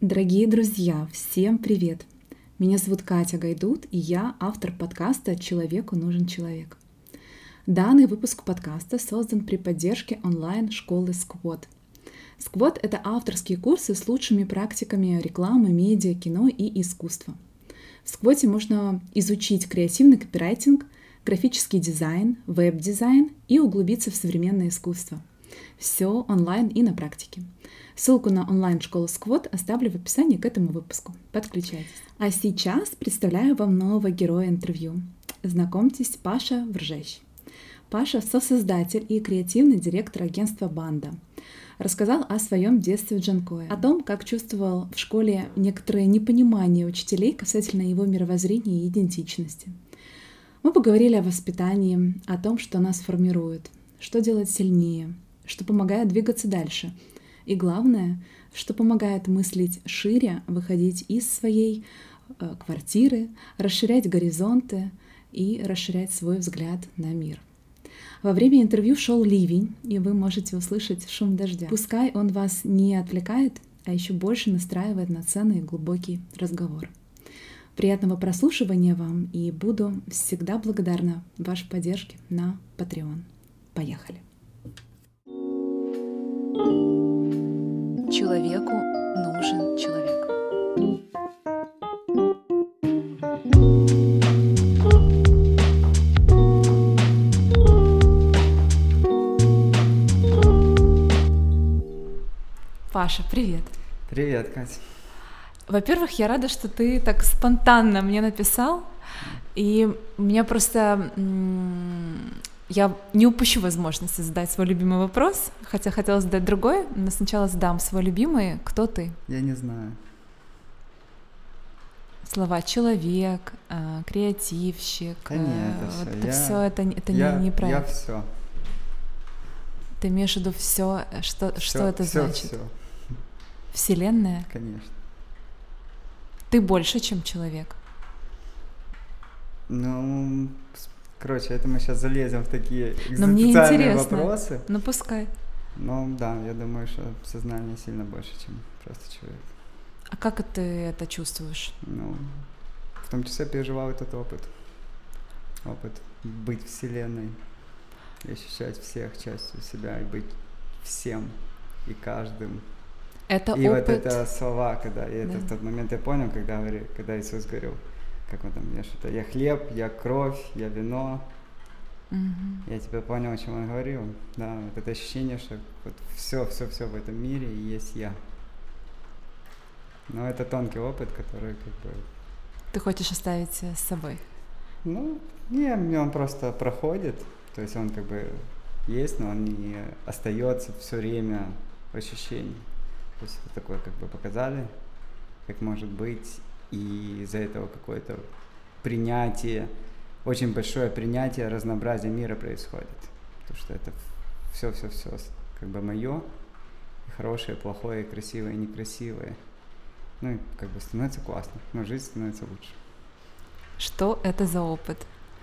Дорогие друзья, всем привет! Меня зовут Катя Гайдут, и я автор подкаста «Человеку нужен человек». Данный выпуск подкаста создан при поддержке онлайн-школы Squad. Squad — это авторские курсы с лучшими практиками рекламы, медиа, кино и искусства. В Squad можно изучить креативный копирайтинг, графический дизайн, веб-дизайн и углубиться в современное искусство. Все онлайн и на практике — Ссылку на онлайн-школу Сквот оставлю в описании к этому выпуску. Подключайтесь. А сейчас представляю вам нового героя интервью. Знакомьтесь, Паша Вржещ. Паша — создатель и креативный директор агентства «Банда». Рассказал о своем детстве в Джанкое, о том, как чувствовал в школе некоторое непонимание учителей касательно его мировоззрения и идентичности. Мы поговорили о воспитании, о том, что нас формирует, что делает сильнее, что помогает двигаться дальше — и главное, что помогает мыслить шире, выходить из своей э, квартиры, расширять горизонты и расширять свой взгляд на мир. Во время интервью шел ливень, и вы можете услышать шум дождя. Пускай он вас не отвлекает, а еще больше настраивает на ценный и глубокий разговор. Приятного прослушивания вам и буду всегда благодарна вашей поддержке на Patreon. Поехали! Человеку нужен человек. Паша, привет. Привет, Катя. Во-первых, я рада, что ты так спонтанно мне написал. И у меня просто я не упущу возможности задать свой любимый вопрос, хотя хотела задать другой, но сначала задам свой любимый. Кто ты? Я не знаю. Слова человек, э, креативщик. Да нет, это вот все. это я, все это, это я, не, неправильно. Я все. Ты имеешь в виду все, что, все что это все, значит? Все. Вселенная? Конечно. Ты больше, чем человек. Ну, Короче, это мы сейчас залезем в такие Но мне интересно. вопросы. Ну пускай. Ну да, я думаю, что сознание сильно больше, чем просто человек. А как ты это чувствуешь? Ну, в том числе переживал этот опыт. Опыт быть вселенной, и ощущать всех частью себя, и быть всем и каждым. Это и опыт... вот это слова, когда, и да. это в тот момент я понял, когда, когда Иисус говорил, как он там, я что-то, я хлеб, я кровь, я вино. Угу. Я тебя понял, о чем он говорил. Да, вот это ощущение, что вот все, все, все в этом мире и есть я. Но это тонкий опыт, который как бы... Ты хочешь оставить с собой? Ну, не, он просто проходит. То есть он как бы есть, но он не остается все время в ощущении. То есть это такое как бы показали, как может быть и из-за этого какое-то принятие, очень большое принятие разнообразия мира происходит. Потому что это все-все-все как бы мое, и хорошее, плохое, и красивое, и некрасивое. Ну и как бы становится классно, но жизнь становится лучше. Что это за опыт?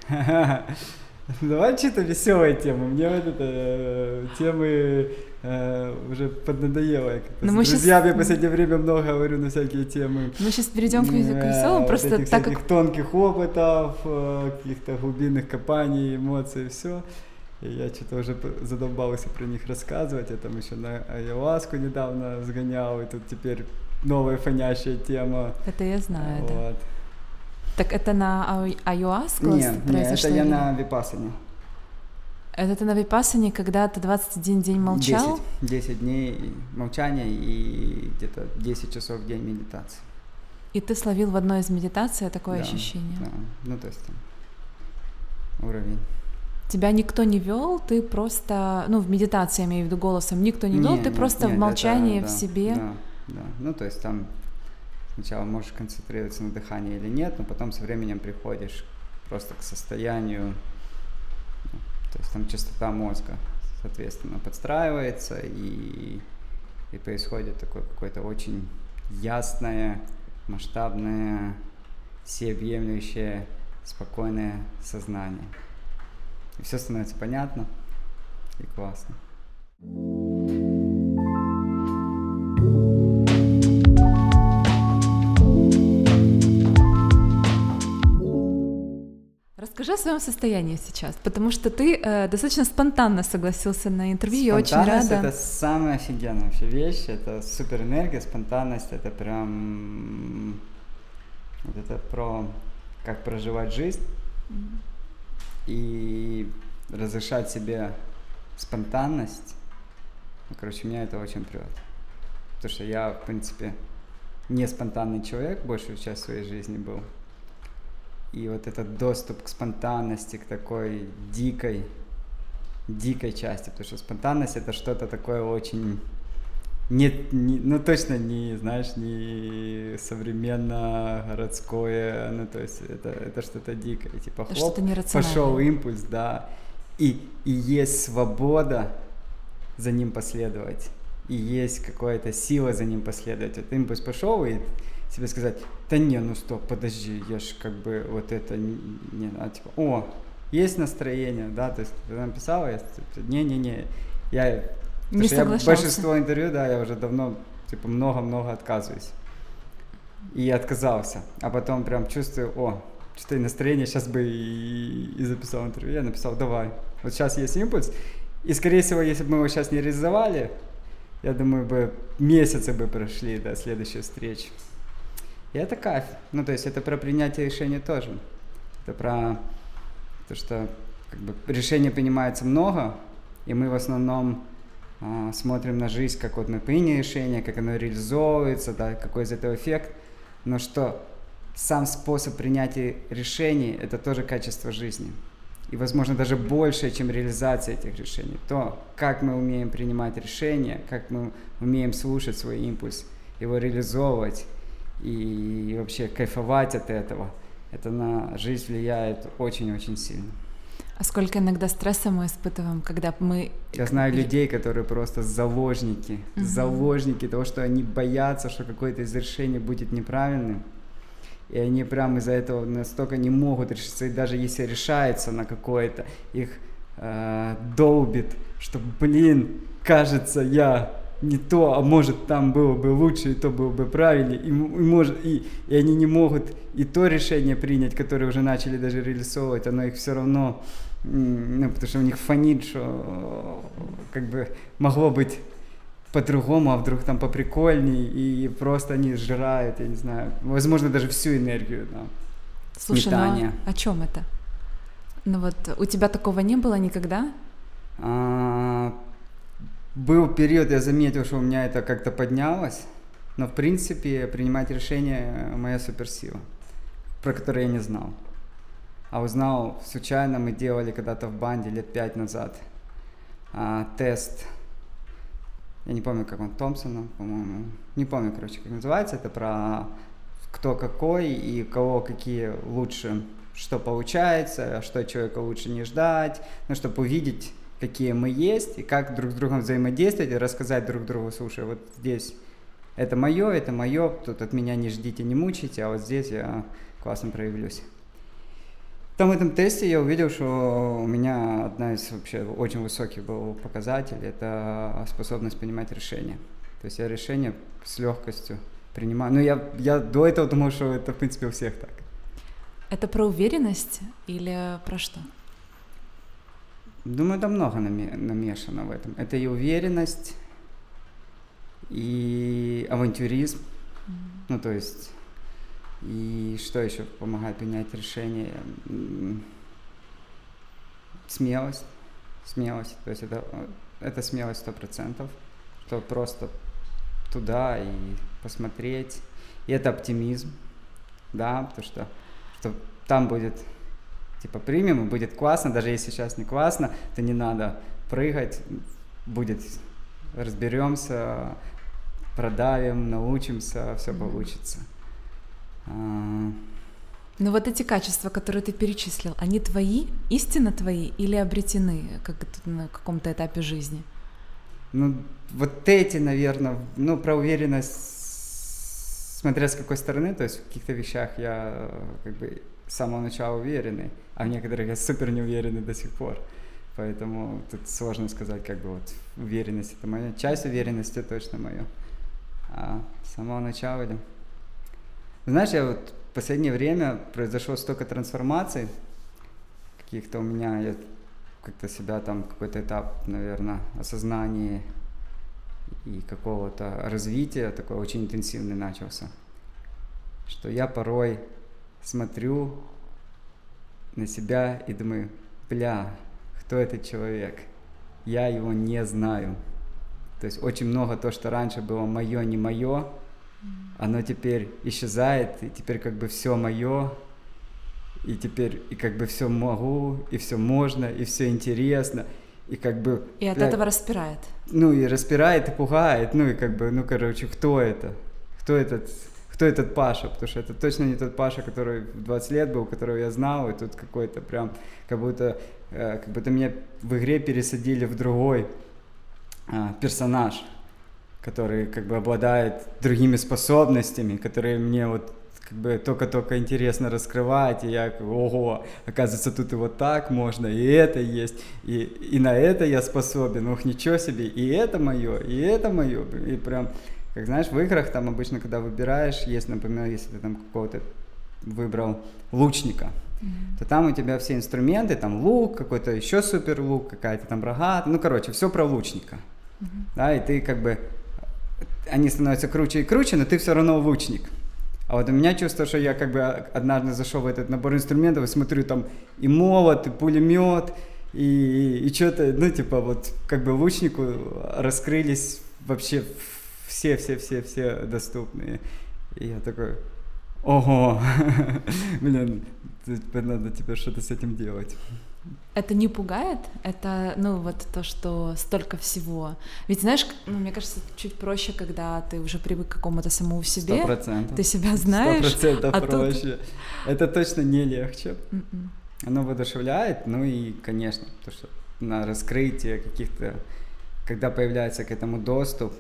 Давай что-то веселая тема. Мне вот это э, темы э, уже поднадоело. Но С мы друзьями сейчас... в последнее время много говорю на всякие темы. Мы сейчас перейдем к, к веселому, э, просто этих так как... тонких опытов, э, каких-то глубинных копаний, эмоций, все. И я что-то уже задолбался про них рассказывать. Я там еще на Айоаску недавно сгонял, и тут теперь новая фонящая тема. Это я знаю, вот. да. Так это на Айуаску Нет, нет, это я на Випасане. Это ты на Випасане, когда ты 21 день молчал? 10, 10 дней молчания и где-то 10 часов в день медитации. И ты словил в одной из медитаций такое да, ощущение? Да, ну то есть там уровень. Тебя никто не вел, ты просто, ну в медитации я имею в виду голосом, никто не вел, не, ты нет, просто нет, в молчании это, в да, себе. Да, да, ну то есть там Сначала можешь концентрироваться на дыхании или нет, но потом со временем приходишь просто к состоянию, ну, то есть там частота мозга, соответственно, подстраивается и, и происходит такое какое-то очень ясное, масштабное, всеобъемлющее, спокойное сознание. И все становится понятно и классно. thank you Расскажи о своем состоянии сейчас, потому что ты э, достаточно спонтанно согласился на интервью. Я очень рада. это самая офигенная вообще вещь. Это супер энергия, спонтанность. Это прям вот это про как проживать жизнь mm-hmm. и разрешать себе спонтанность. Ну, короче, меня это очень прет. Потому что я, в принципе, не спонтанный человек большую часть своей жизни был. И вот этот доступ к спонтанности, к такой дикой, дикой части, потому что спонтанность это что-то такое очень нет, не, ну точно не, знаешь, не современно городское, ну то есть это, это что-то дикое, типа это хлоп, пошел импульс, да, и, и есть свобода за ним последовать, и есть какая-то сила за ним последовать, вот импульс пошел, и себе сказать, да не, ну стоп, подожди, я ж как бы вот это не, а типа, о, есть настроение, да, то есть ты написала, я, не-не-не, я, не я большинство интервью, да, я уже давно, типа, много-много отказываюсь. И отказался, а потом прям чувствую, о, что и настроение, сейчас бы и, и записал интервью, я написал, давай, вот сейчас есть импульс, и скорее всего, если бы мы его сейчас не реализовали, я думаю, бы месяцы бы прошли до следующей встречи. И это кайф. Ну, то есть это про принятие решения тоже. Это про то, что как бы, решений принимается много, и мы в основном э, смотрим на жизнь, как вот мы приняли решение, как оно реализовывается, да, какой из этого эффект. Но что сам способ принятия решений – это тоже качество жизни. И, возможно, даже больше, чем реализация этих решений. То, как мы умеем принимать решения, как мы умеем слушать свой импульс, его реализовывать, и вообще кайфовать от этого. Это на жизнь влияет очень-очень сильно. А сколько иногда стресса мы испытываем, когда мы... Я знаю людей, которые просто заложники, угу. заложники того, что они боятся, что какое-то из решений будет неправильным. И они прямо из-за этого настолько не могут решиться, и даже если решается на какое-то, их э, долбит, что, блин, кажется, я не то, а может там было бы лучше, и то было бы правильнее, и, и, может, и, и они не могут и то решение принять, которое уже начали даже реализовывать, оно их все равно, ну, потому что у них фонит, что как бы могло быть по-другому, а вдруг там поприкольней, и просто они сжирают, я не знаю, возможно, даже всю энергию, да, Слушай, ну, о чем это? Ну вот, у тебя такого не было никогда? А, был период, я заметил, что у меня это как-то поднялось, но в принципе принимать решения моя суперсила, про которую я не знал. А узнал случайно, мы делали когда-то в банде лет пять назад а, тест, я не помню, как он, Томпсона, по-моему, не помню, короче, как называется, это про кто какой и кого какие лучше, что получается, что человека лучше не ждать, ну, чтобы увидеть какие мы есть, и как друг с другом взаимодействовать, и рассказать друг другу, слушай, вот здесь это мое, это мое, тут от меня не ждите, не мучайте, а вот здесь я классно проявлюсь. Там в этом тесте я увидел, что у меня одна из вообще очень высоких был показателей, это способность принимать решения. То есть я решения с легкостью принимаю. Ну, я, я до этого думал, что это, в принципе, у всех так. Это про уверенность или про что? Думаю, там много намешано в этом. Это и уверенность, и авантюризм. Mm-hmm. Ну, то есть, и что еще помогает принять решение? Смелость. Смелость. То есть это, это смелость сто процентов. Что просто туда и посмотреть. И это оптимизм. Да, потому что, что там будет типа примем, и будет классно, даже если сейчас не классно, то не надо прыгать, будет, разберемся, продавим, научимся, все mm-hmm. получится. А... Ну вот эти качества, которые ты перечислил, они твои, истинно твои или обретены как на каком-то этапе жизни? Ну, вот эти, наверное, ну, про уверенность, смотря с какой стороны, то есть в каких-то вещах я как бы с самого начала уверенный, а в некоторых я супер не уверенный до сих пор. Поэтому тут сложно сказать, как бы вот уверенность это моя. Часть уверенности точно моя. А с самого начала или... Знаешь, я вот в последнее время произошло столько трансформаций, каких-то у меня, я как-то себя там какой-то этап, наверное, осознания и какого-то развития такой очень интенсивный начался. Что я порой смотрю на себя и думаю, бля, кто этот человек? Я его не знаю. То есть очень много то, что раньше было мое, не мое, оно теперь исчезает, и теперь как бы все мое, и теперь и как бы все могу, и все можно, и все интересно, и как бы... И от этого распирает. Ну и распирает, и пугает, ну и как бы, ну короче, кто это? Кто этот, кто этот Паша? Потому что это точно не тот Паша, который в 20 лет был, которого я знал, и тут какой-то прям, как будто, э, как будто меня в игре пересадили в другой э, персонаж который как бы обладает другими способностями, которые мне вот как бы только-только интересно раскрывать, и я, ого, оказывается, тут и вот так можно, и это есть, и, и на это я способен, ух, ничего себе, и это мое, и это мое, и прям, как знаешь, в играх там обычно, когда выбираешь, есть, например, если ты там какого-то выбрал лучника, mm-hmm. то там у тебя все инструменты, там лук, какой-то еще супер лук, какая-то там рогата, ну, короче, все про лучника, mm-hmm. да, и ты как бы они становятся круче и круче, но ты все равно лучник. А вот у меня чувство, что я как бы однажды зашел в этот набор инструментов и смотрю там и молот, и пулемет, и, и, и что-то, ну, типа, вот как бы лучнику раскрылись вообще все-все-все-все доступные. И я такой, ого, блин, надо теперь что-то с этим делать. Это не пугает? Это, ну, вот то, что столько всего. Ведь, знаешь, ну, мне кажется, чуть проще, когда ты уже привык к какому-то самому себе. Сто процентов. Ты себя знаешь. Сто процентов а проще. Тут... Это точно не легче. Mm-mm. М-м. Оно воодушевляет, ну и, конечно, то, что на раскрытие каких-то... Когда появляется к этому доступ,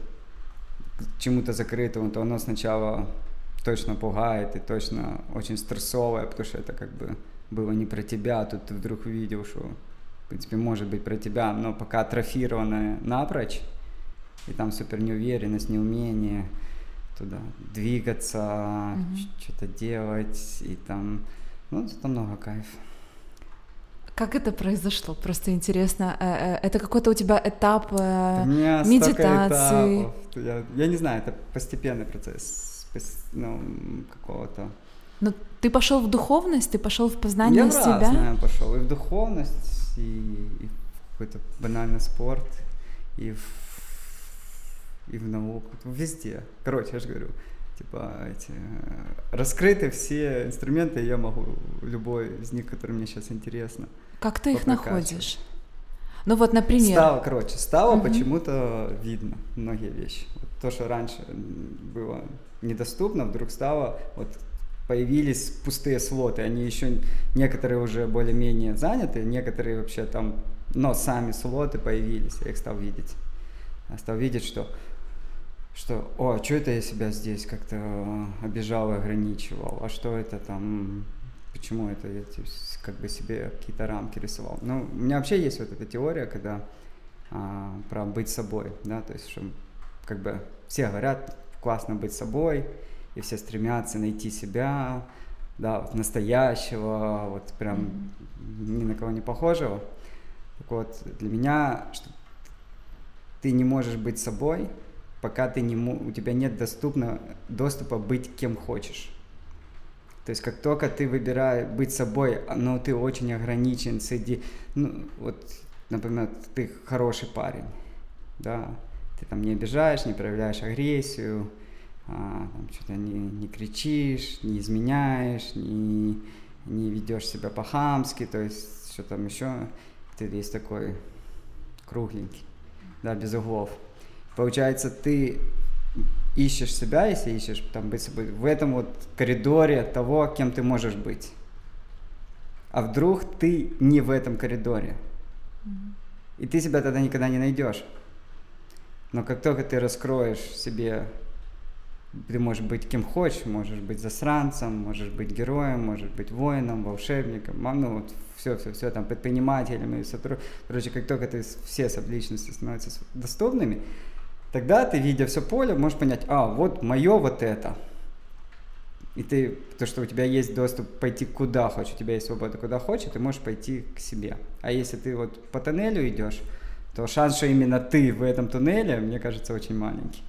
чему-то закрытому, то оно сначала точно пугает и точно очень стрессовое, потому что это как бы было не про тебя, а тут ты вдруг увидел, что, в принципе, может быть про тебя, но пока атрофированное напрочь, и там супер неуверенность, неумение туда двигаться, mm-hmm. что-то делать, и там, ну, это много кайфа. Как это произошло? Просто интересно. Э, э, это какой-то у тебя этап э, медитации? Я, я не знаю, это постепенный процесс ну, какого-то но ты пошел в духовность, ты пошел в познание я себя? Я пошел, и в духовность, и, и в какой-то банальный спорт, и в, и в науку, везде. Короче, я же говорю, типа эти раскрыты все инструменты, я могу любой из них, который мне сейчас интересно. Как ты их находишь? Ну вот, например. Стало, короче, стало угу. почему-то видно многие вещи. Вот то, что раньше было недоступно, вдруг стало вот появились пустые слоты, они еще некоторые уже более-менее заняты, некоторые вообще там, но сами слоты появились, я их стал видеть. Я стал видеть, что что, о, что это я себя здесь как-то обижал и ограничивал, а что это там, почему это я как бы себе какие-то рамки рисовал. Ну, у меня вообще есть вот эта теория, когда а, про быть собой, да, то есть, что как бы все говорят, классно быть собой, и все стремятся найти себя, да, вот настоящего, вот прям mm-hmm. ни на кого не похожего. Так вот, для меня, что ты не можешь быть собой, пока ты не, у тебя нет доступно, доступа быть кем хочешь. То есть как только ты выбираешь быть собой, но ты очень ограничен среди, ну вот, например, ты хороший парень, да, ты там не обижаешь, не проявляешь агрессию, а, там, что-то не, не кричишь, не изменяешь, не, не ведешь себя по-хамски, то есть что там еще, ты весь такой кругленький, да, без углов. Получается, ты ищешь себя, если ищешь там быть собой, в этом вот коридоре того, кем ты можешь быть. А вдруг ты не в этом коридоре. И ты себя тогда никогда не найдешь. Но как только ты раскроешь себе ты можешь быть кем хочешь, можешь быть засранцем, можешь быть героем, можешь быть воином, волшебником, ну вот все, все, все там предпринимателем и сотрудником. Короче, как только ты все личности становятся доступными, тогда ты, видя все поле, можешь понять, а, вот мое вот это. И ты, то, что у тебя есть доступ пойти куда хочешь, у тебя есть свобода куда хочешь, ты можешь пойти к себе. А если ты вот по тоннелю идешь, то шанс, что именно ты в этом туннеле, мне кажется, очень маленький.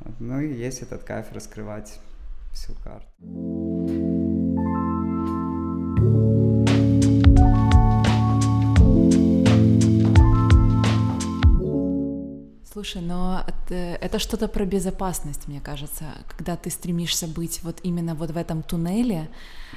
Вот. Ну и есть этот кайф раскрывать всю карту. Слушай, но это, это что-то про безопасность, мне кажется, когда ты стремишься быть вот именно вот в этом туннеле,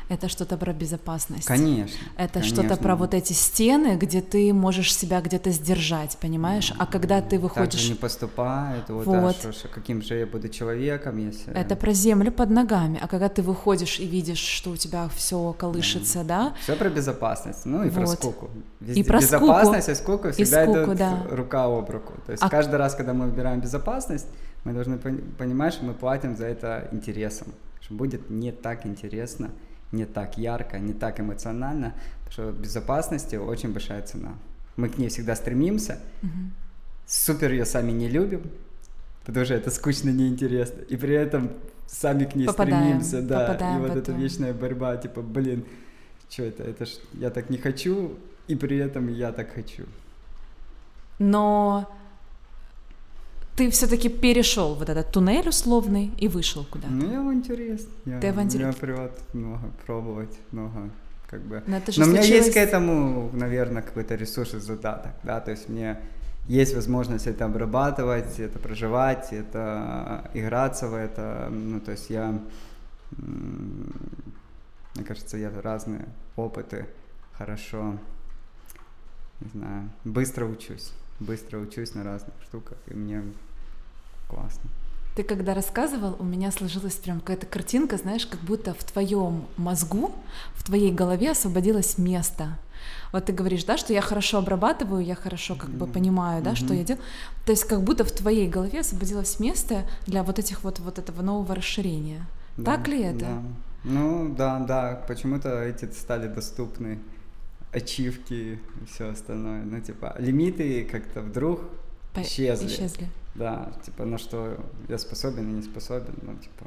это что-то про безопасность. Конечно. Это что-то про вот эти стены, где ты можешь себя где-то сдержать, понимаешь? А когда ты выходишь... Так же не поступает, вот, вот. А что, каким же я буду человеком, если... Это про землю под ногами, а когда ты выходишь и видишь, что у тебя все колышется, да? да? Все про безопасность, ну и вот. про скуку. Везде и про безопасность скуку. и скука всегда и скуку, идут да. рука об руку. То есть а... каждый раз, когда мы выбираем безопасность, мы должны понимать, что мы платим за это интересом, что будет не так интересно, не так ярко, не так эмоционально, потому что безопасности очень большая цена. Мы к ней всегда стремимся, угу. супер ее сами не любим, потому что это скучно, неинтересно, и при этом сами к ней попадаем, стремимся, да, и вот эта вечная борьба, типа, блин, что это, это ж я так не хочу, и при этом я так хочу. Но ты все-таки перешел вот этот туннель условный и вышел куда? Ну, я авантюрист. Я, ты авантюрист? Я приват много пробовать, много как бы. Но, это же Но случилось... у меня есть к этому, наверное, какой-то ресурс и задаток, да, то есть мне есть возможность это обрабатывать, это проживать, это играться в это, ну, то есть я, мне кажется, я разные опыты хорошо, не знаю, быстро учусь быстро учусь на разных штуках, и мне классно. Ты когда рассказывал, у меня сложилась прям какая-то картинка, знаешь, как будто в твоем мозгу, в твоей голове освободилось место. Вот ты говоришь, да, что я хорошо обрабатываю, я хорошо как бы понимаю, да, mm-hmm. что я делаю. То есть как будто в твоей голове освободилось место для вот этих вот вот этого нового расширения. Да, так ли это? Да. Ну да, да, почему-то эти стали доступны ачивки и все остальное. Ну, типа, лимиты как-то вдруг По- исчезли. Исчезли. Да, типа, на что я способен и не способен, ну, типа...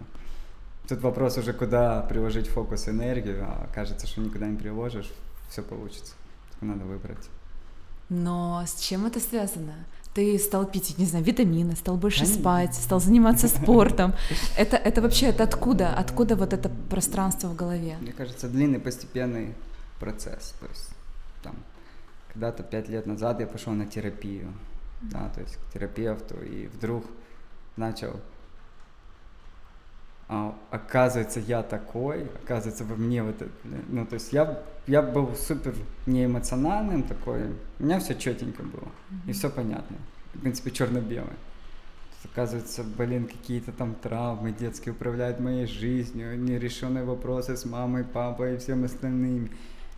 Тут вопрос уже, куда приложить фокус энергию, а кажется, что никуда не приложишь, все получится. Только надо выбрать. Но с чем это связано? Ты стал пить, не знаю, витамины, стал больше Конечно. спать, стал заниматься спортом. Это, это вообще это откуда? Откуда вот это пространство в голове? Мне кажется, длинный постепенный процесс. То есть там когда-то пять лет назад я пошел на терапию. Да, то есть к терапевту, и вдруг начал а, оказывается, я такой, оказывается, во мне вот это, ну, то есть я, я был супер неэмоциональным такой, у меня все четенько было, mm-hmm. и все понятно, в принципе, черно-белое. Оказывается, блин, какие-то там травмы детские управляют моей жизнью, нерешенные вопросы с мамой, папой и всем остальным.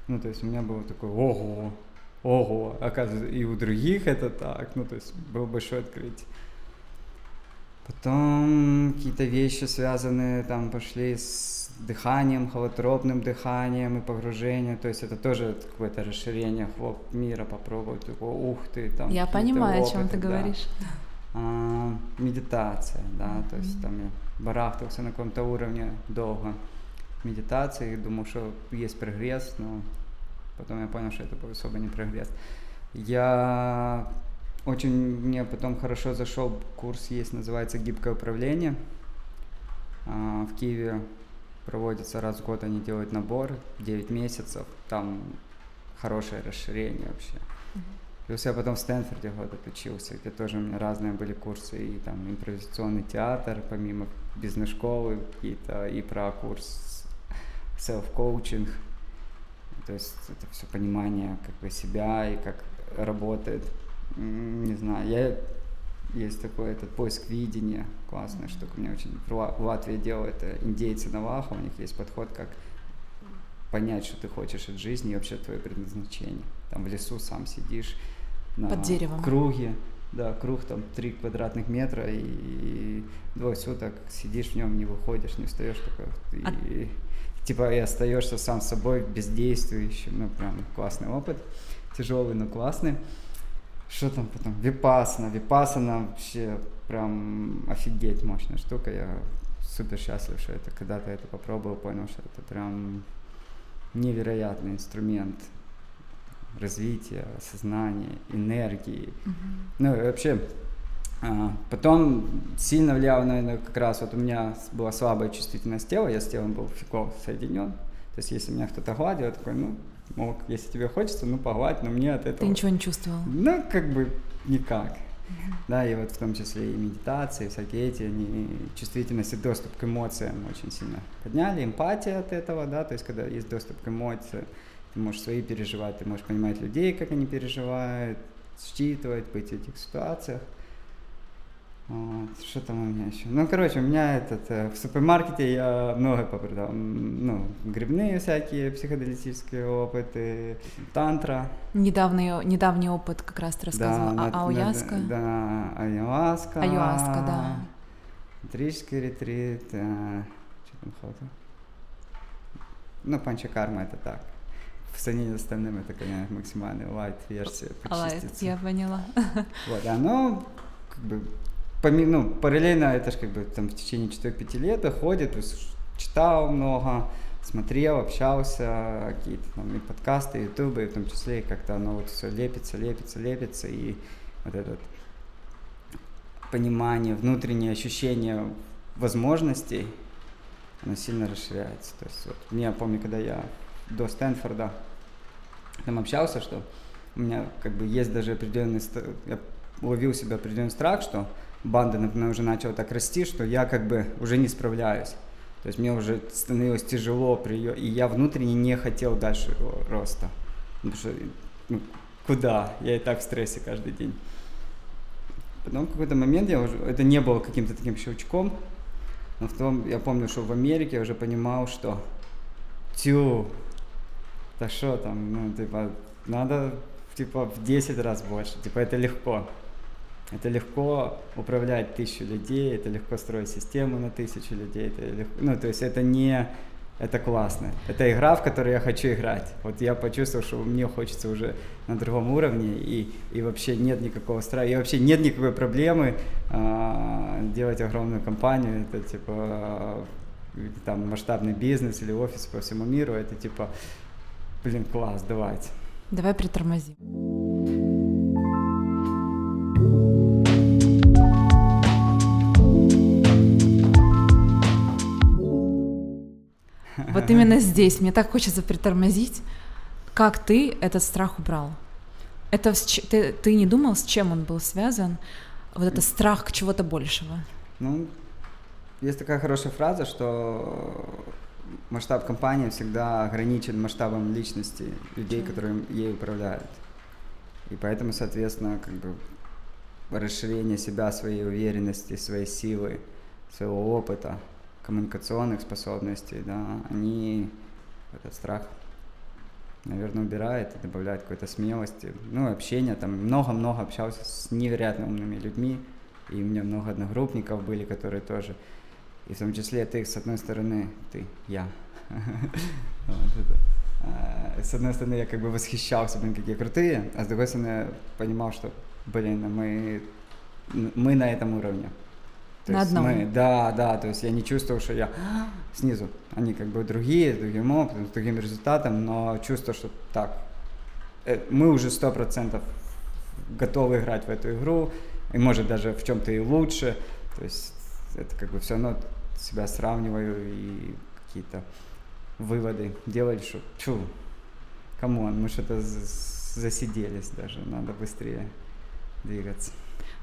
Ну, то есть у меня было такое, ого, ого, оказывается, и у других это так, ну, то есть было большое открытие. Потом какие-то вещи связанные там пошли с дыханием, холотропным дыханием и погружением, то есть это тоже какое-то расширение хлоп мира попробовать, такое, ух ты, там. Я понимаю, опыты, о чем ты да. говоришь. А, медитация, да, mm-hmm. то есть там я барахтался на каком-то уровне долго медитации, думал, что есть прогресс, но потом я понял, что это был особо не прогресс. Я очень, мне потом хорошо зашел курс, есть, называется «Гибкое управление». А, в Киеве проводится раз в год, они делают набор, 9 месяцев, там хорошее расширение вообще. Плюс я потом в Стэнфорде год отучился, где тоже у меня разные были курсы, и там импровизационный театр, помимо бизнес-школы какие-то, и про курс self-коучинг, то есть это все понимание как бы себя и как работает. Не знаю, я есть такой этот поиск видения, классная штука, мне очень в Латвии делают это индейцы Наваха, у них есть подход, как понять, что ты хочешь от жизни и вообще твое предназначение. Там в лесу сам сидишь на Под деревом. круге, да, круг там 3 квадратных метра, и, и двое суток сидишь в нем, не выходишь, не встаешь, такой, а и, типа и остаешься сам собой бездействующим, ну прям классный опыт, тяжелый, но классный. Что там потом? Випасана. Випасана вообще прям офигеть мощная штука. Я супер счастлив, что это когда-то это попробовал, понял, что это прям невероятный инструмент развития, сознания, энергии. Mm-hmm. Ну и вообще, потом сильно влияло, наверное, как раз вот у меня была слабая чувствительность тела, я с телом был фигово соединен. То есть если меня кто-то гладил, я такой, ну, мог, если тебе хочется, ну, погладь, но мне от этого... Ты ничего не чувствовал? Ну, как бы никак. Да, и вот в том числе и медитации, всякие эти, они чувствительность и доступ к эмоциям очень сильно подняли, эмпатия от этого, да, то есть когда есть доступ к эмоциям, ты можешь свои переживать, ты можешь понимать людей, как они переживают, считывать, быть в этих ситуациях. Вот, что там у меня еще? Ну, короче, у меня этот, э, в супермаркете я много попродал. Ну, грибные всякие психоделитические опыты, тантра. Недавний, недавний опыт как раз ты рассказывал. Да, а, аяска? Да, аяhuasca. Аяhuasca, да. Трический ретрит. А, что там хото? Ну, панчакарма это так. В сравнении с остальным это, конечно, максимальная лайт-версия. Light, я поняла. Вот, оно как бы ну, параллельно это же как бы там в течение 4-5 лет ходит, читал много, смотрел, общался, какие-то там и подкасты, ютубы, в том числе, и как-то оно вот все лепится, лепится, лепится, и вот это понимание, внутреннее ощущение возможностей, оно сильно расширяется. То есть вот, я помню, когда я до Стэнфорда там общался, что у меня как бы есть даже определенный, я ловил себя определенный страх, что банда, уже начала так расти, что я как бы уже не справляюсь. То есть мне уже становилось тяжело, при ее, и я внутренне не хотел дальше его роста. Потому что ну, куда? Я и так в стрессе каждый день. Потом в какой-то момент я уже, это не было каким-то таким щелчком, но в том, я помню, что в Америке я уже понимал, что тю, да что там, ну, типа, надо, типа, в 10 раз больше, типа, это легко. Это легко управлять тысячу людей, это легко строить систему на тысячу людей, это легко, ну, то есть это не, это классно. Это игра, в которой я хочу играть. Вот я почувствовал, что мне хочется уже на другом уровне, и, и вообще нет никакого страха, и вообще нет никакой проблемы а, делать огромную компанию, это типа а, там масштабный бизнес или офис по всему миру, это типа, блин, класс, давайте. Давай притормозим. Вот именно здесь мне так хочется притормозить. Как ты этот страх убрал? Это ты, ты не думал, с чем он был связан? Вот это страх к чего-то большего? Ну, есть такая хорошая фраза, что масштаб компании всегда ограничен масштабом личности людей, которые ей управляют. И поэтому, соответственно, как бы расширение себя, своей уверенности, своей силы, своего опыта – коммуникационных способностей, да, они этот страх, наверное, убирает и добавляет какой-то смелости. Ну, общение, там много-много общался с невероятно умными людьми, и у меня много одногруппников были, которые тоже, и в том числе ты, с одной стороны, ты, я. А, с одной стороны, я как бы восхищался, блин, какие крутые, а с другой стороны, понимал, что, блин, мы, мы на этом уровне. То на одном. Мы, да, да, то есть я не чувствовал, что я снизу. Они как бы другие, с другим опытом, с другим результатом, но чувство, что так, э, мы уже сто процентов готовы играть в эту игру, и может даже в чем-то и лучше. То есть это как бы все равно себя сравниваю и какие-то выводы делать, что чу, come on, мы что-то засиделись даже, надо быстрее двигаться.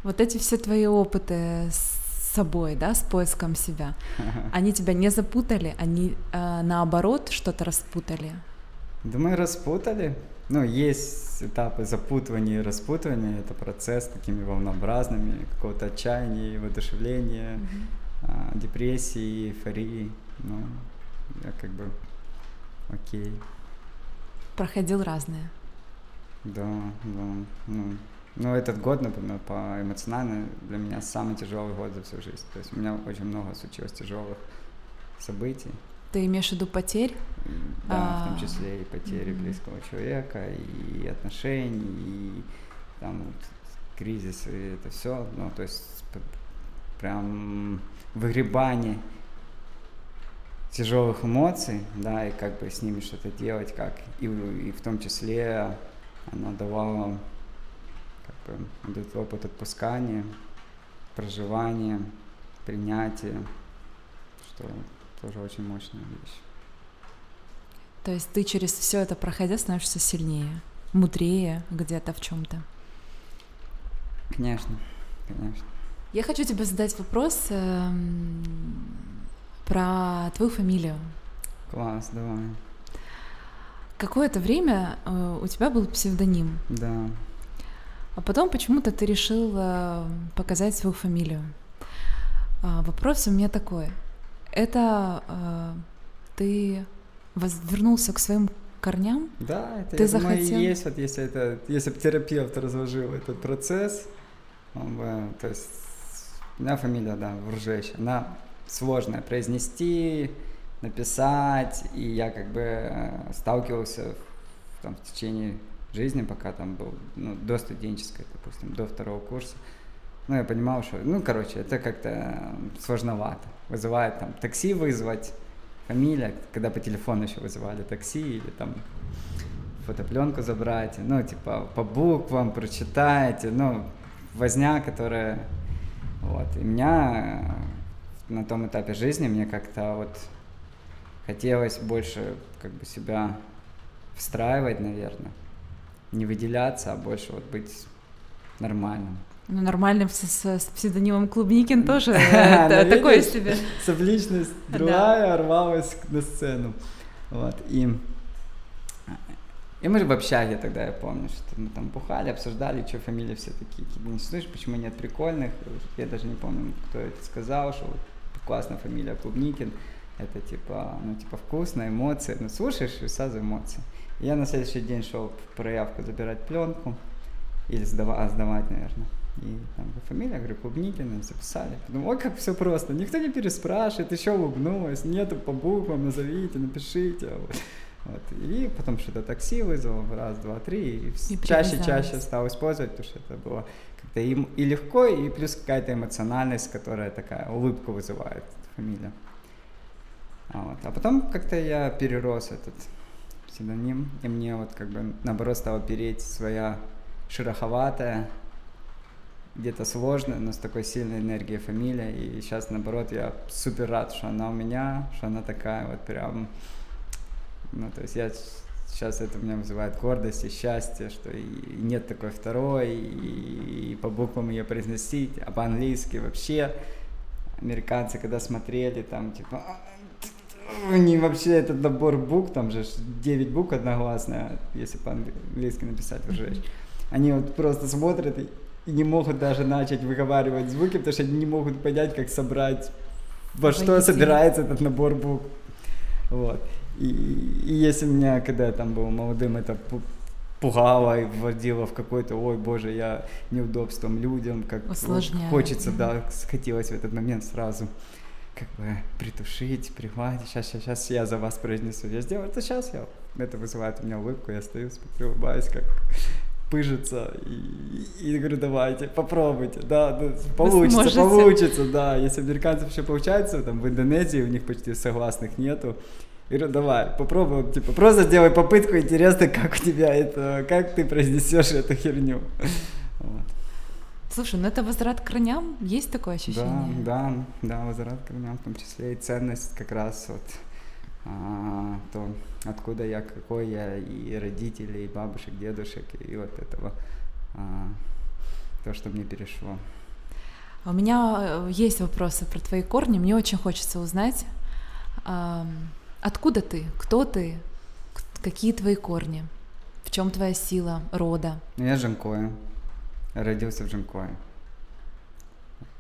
Вот эти все твои опыты с собой, да, с поиском себя, они тебя не запутали, они э, наоборот что-то распутали? Думаю, распутали. Ну, есть этапы запутывания и распутывания, это процесс такими волнообразными, какого-то отчаяния, воодушевления, mm-hmm. э, депрессии, эйфории. Ну, я как бы окей. Проходил разные. Да, да. Ну, ну, этот год, например, по эмоционально для меня самый тяжелый год за всю жизнь. То есть у меня очень много случилось тяжелых событий. Ты имеешь в виду потерь? Да, а... в том числе и потери mm-hmm. близкого человека, и отношений, и там вот кризис, и это все. Ну, то есть прям выгребание тяжелых эмоций, да, и как бы с ними что-то делать, как, и, и в том числе оно давало как бы, опыт отпускания, проживания, принятия, что тоже очень мощная вещь. То есть ты через все это проходя становишься сильнее, мудрее где-то в чем-то. Конечно, конечно. Я хочу тебе задать вопрос э, про твою фамилию. Класс, давай. Какое-то время э, у тебя был псевдоним. Да. А потом почему-то ты решил показать свою фамилию. А, вопрос у меня такой. Это э, ты вернулся к своим корням? Да, это ты я захотел... думаю, есть, вот если это, если бы терапевт разложил этот процесс, он бы, то есть, у меня фамилия, да, Вржещ, она сложная произнести, написать, и я как бы э, сталкивался в, там, в течение жизни, пока там был, ну, до студенческой, допустим, до второго курса, ну, я понимал, что, ну, короче, это как-то сложновато. Вызывает там такси вызвать, фамилия, когда по телефону еще вызывали такси или там фотопленку забрать, ну, типа, по буквам прочитайте, ну, возня, которая, вот, и меня на том этапе жизни мне как-то вот хотелось больше как бы себя встраивать, наверное, не выделяться, а больше вот быть нормальным. Ну, нормальным с, с, с псевдонимом Клубникин тоже э, такое себе. Субличность другая рвалась на сцену. Вот, и и мы же в общаге тогда, я помню, что мы там бухали, обсуждали, что фамилии все такие. Не слышишь, почему нет прикольных. Я даже не помню, кто это сказал, что вот классная фамилия Клубникин. Это типа, ну типа вкусно, эмоции. Ну слушаешь и сразу эмоции. Я на следующий день шел в проявку забирать пленку. Или сдавать, а, сдавать, наверное. И там фамилия, говорю, Клубникина, записали. Подумал, ой, как все просто, никто не переспрашивает, еще улыбнулась, нету по буквам, назовите, напишите. Вот. Вот. И потом что-то такси вызвал, раз, два, три, и, и чаще-чаще стал использовать, потому что это было как-то и, и легко, и плюс какая-то эмоциональность, которая такая, улыбку вызывает, фамилия. Вот. а потом как-то я перерос этот псевдоним, и мне вот как бы наоборот стала переть своя шероховатая, где-то сложная, но с такой сильной энергией фамилия. И сейчас, наоборот, я супер рад, что она у меня, что она такая вот прям... Ну, то есть я сейчас это меня вызывает гордость и счастье, что и нет такой второй, и, и по буквам ее произносить, а по-английски вообще американцы, когда смотрели, там, типа, они вообще этот набор букв, там же 9 букв одногласная, если по-английски написать уже. Они вот просто смотрят и не могут даже начать выговаривать звуки, потому что они не могут понять, как собрать, во что собирается этот набор букв. Вот. И, и если меня, когда я там был молодым, это пугало и вводило в какой-то, ой, боже, я неудобством людям, как вот, хочется, да, хотелось в этот момент сразу как бы притушить, пригладить, сейчас, сейчас, сейчас я за вас произнесу, я сделаю это сейчас, я, это вызывает у меня улыбку, я стою, смотрю, улыбаюсь, как пыжится. И, и говорю, давайте, попробуйте, да, да получится, получится, да. Если американцев еще получается, там в Индонезии у них почти согласных нету. Я говорю, давай, попробуй, типа, просто сделай попытку, интересно, как у тебя это, как ты произнесешь эту херню. Вот. Слушай, ну это возврат к корням, есть такое ощущение? Да, да, да, возврат к корням, в том числе и ценность как раз вот а, то откуда я, какой я, и родителей, и бабушек, дедушек, и вот этого, а, то, что мне перешло. А у меня э, есть вопросы про твои корни. Мне очень хочется узнать, а, откуда ты, кто ты, какие твои корни, в чем твоя сила рода. Я Жанкоя, родился в Жанкое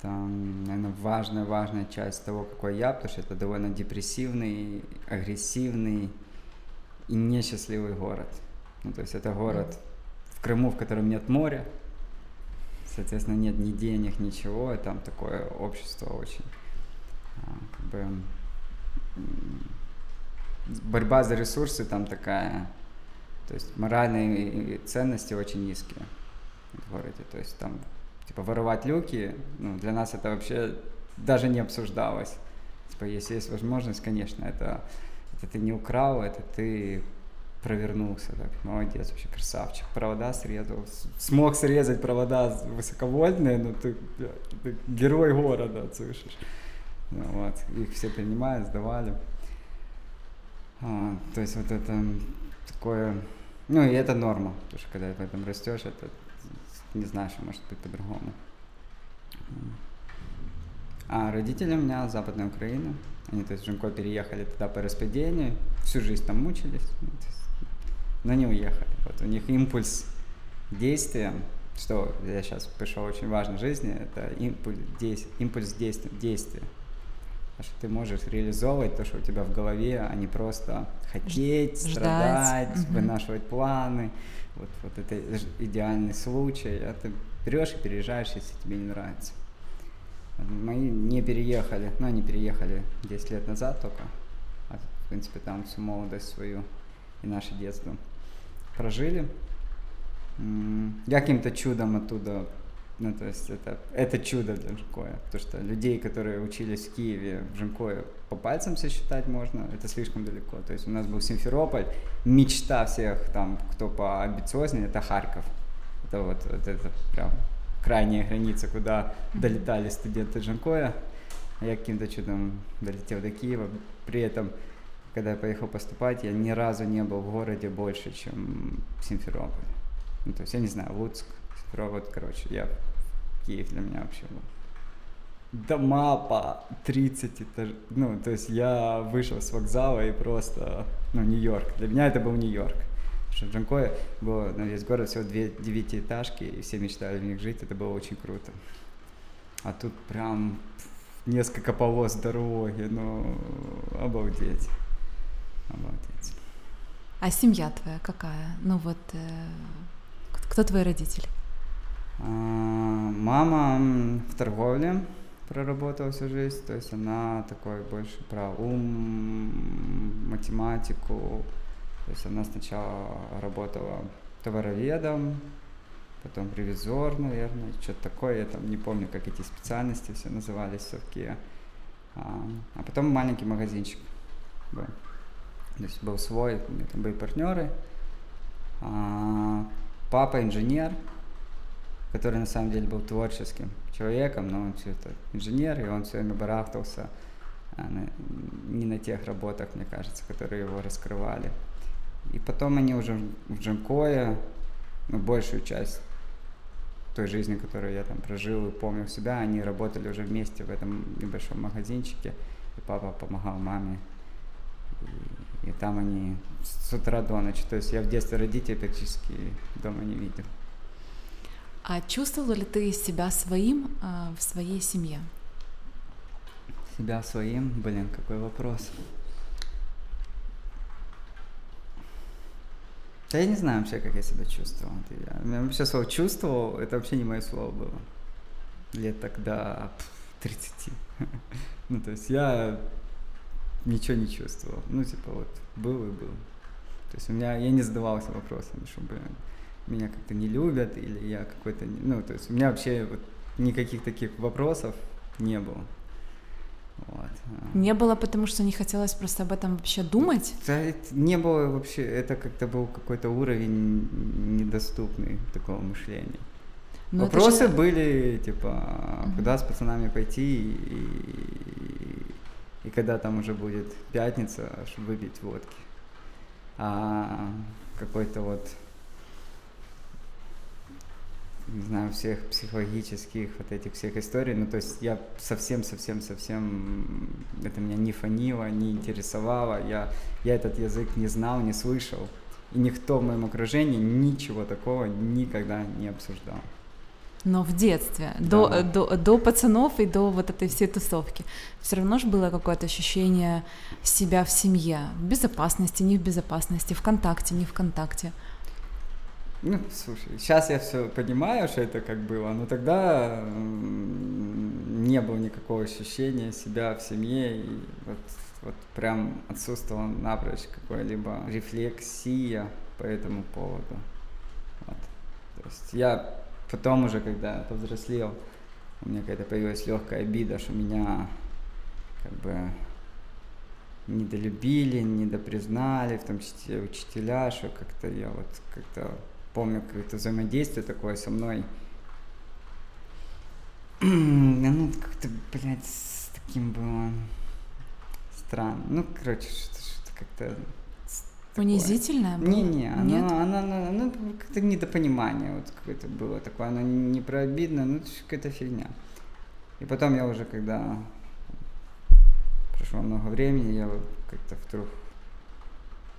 это, наверное, важная-важная часть того, какой я, потому что это довольно депрессивный, агрессивный и несчастливый город. Ну, то есть это город в Крыму, в котором нет моря, соответственно, нет ни денег, ничего, и там такое общество очень, а, как бы, борьба за ресурсы там такая, то есть моральные ценности очень низкие городе, то есть там типа воровать люки, ну, для нас это вообще даже не обсуждалось. Типа, если есть возможность, конечно, это, это ты не украл, это ты провернулся, так, молодец, вообще красавчик. Провода срезал, смог срезать провода высоковольтные, но ты, ты герой города, слышишь. Ну, вот, их все принимают, сдавали. А, то есть вот это такое, ну и это норма, потому что когда в этом растешь, это не знаешь, может быть по-другому. А родители у меня Западная Украина. Они, то есть, Женко переехали туда по распределению, всю жизнь там мучились, ну, но не уехали. Вот у них импульс действия, что я сейчас пришел очень важно в жизни, это импульс, импульс действия, действия. Что ты можешь реализовывать то, что у тебя в голове, а не просто хотеть, Ждать. страдать, угу. вынашивать планы. Вот, вот это идеальный случай. А ты берешь и переезжаешь, если тебе не нравится. Мы не переехали, ну, они переехали 10 лет назад только. А, в принципе, там всю молодость свою и наше детство прожили. Я каким-то чудом оттуда, ну, то есть это, это чудо для Жмкоя, потому что людей, которые учились в Киеве, в Жмкое, по пальцам сосчитать можно, это слишком далеко. То есть у нас был Симферополь, мечта всех там, кто по амбициознее, это Харьков. Это вот, вот это прям крайняя граница, куда долетали студенты Жанкоя. Я каким-то чудом долетел до Киева. При этом, когда я поехал поступать, я ни разу не был в городе больше, чем Симферополь. Ну, то есть, я не знаю, Луцк, Симферополь, короче, я Киев для меня вообще был. Дома по 30 этажей. Ну, то есть я вышел с вокзала и просто, ну, Нью-Йорк. Для меня это был Нью-Йорк что в Джанкое было на весь город всего две девятиэтажки, и все мечтали в них жить, это было очень круто. А тут прям несколько полос дороги, ну, обалдеть. Обалдеть. А семья твоя какая? Ну вот, э, кто твои родители? А, мама в торговле проработала всю жизнь, то есть она такой больше про ум, математику, то есть она сначала работала товароведом, потом ревизор, наверное, что-то такое, я там не помню, как эти специальности все назывались в совке. А, а потом маленький магазинчик был. То есть был свой, у меня там были партнеры. А, папа инженер, который на самом деле был творческим человеком, но он все это инженер, и он все время барахтался а, не на тех работах, мне кажется, которые его раскрывали. И потом они уже в Джанкое, ну, большую часть той жизни, которую я там прожил и помнил себя, они работали уже вместе в этом небольшом магазинчике, и папа помогал маме. И, и там они с утра до ночи. То есть я в детстве родителей практически дома не видел. А чувствовал ли ты себя своим э, в своей семье? Себя своим? Блин, какой вопрос. Да я не знаю вообще, как я себя чувствовал. Я, вообще слово чувствовал, это вообще не мое слово было. Лет тогда 30. ну, то есть я ничего не чувствовал. Ну, типа вот, был и был. То есть у меня, я не задавался вопросом, чтобы меня как-то не любят или я какой-то, ну, то есть у меня вообще вот никаких таких вопросов не было. Вот. Не было, потому что не хотелось просто об этом вообще думать? Да, не было вообще, это как-то был какой-то уровень недоступный такого мышления. Но ну, Вопросы же... были, типа, угу. куда с пацанами пойти и, и, и когда там уже будет пятница, чтобы выпить водки. А какой-то вот не знаю, всех психологических вот этих всех историй. Ну, то есть я совсем-совсем-совсем, это меня не фанило, не интересовало. Я, я этот язык не знал, не слышал. И никто в моем окружении ничего такого никогда не обсуждал. Но в детстве, да. до, до, до пацанов и до вот этой всей тусовки, все равно же было какое-то ощущение себя в семье, в безопасности, не в безопасности, в контакте, не в контакте. Ну, слушай, сейчас я все понимаю, что это как было, но тогда не было никакого ощущения себя в семье, и вот, вот прям отсутствовала напрочь какая-либо рефлексия по этому поводу. Вот. То есть я потом уже, когда повзрослел, у меня какая-то появилась легкая обида, что меня как бы недолюбили, недопризнали, в том числе учителя, что как-то я вот как-то помню какое-то взаимодействие такое со мной. ну, как-то, блядь, с таким было странно. Ну, короче, что-то, что как-то Унизительное было? Не-не, оно, оно, оно, оно как-то недопонимание вот какое-то было такое, оно не про обидно, ну, какая-то фигня. И потом я уже, когда прошло много времени, я как-то вдруг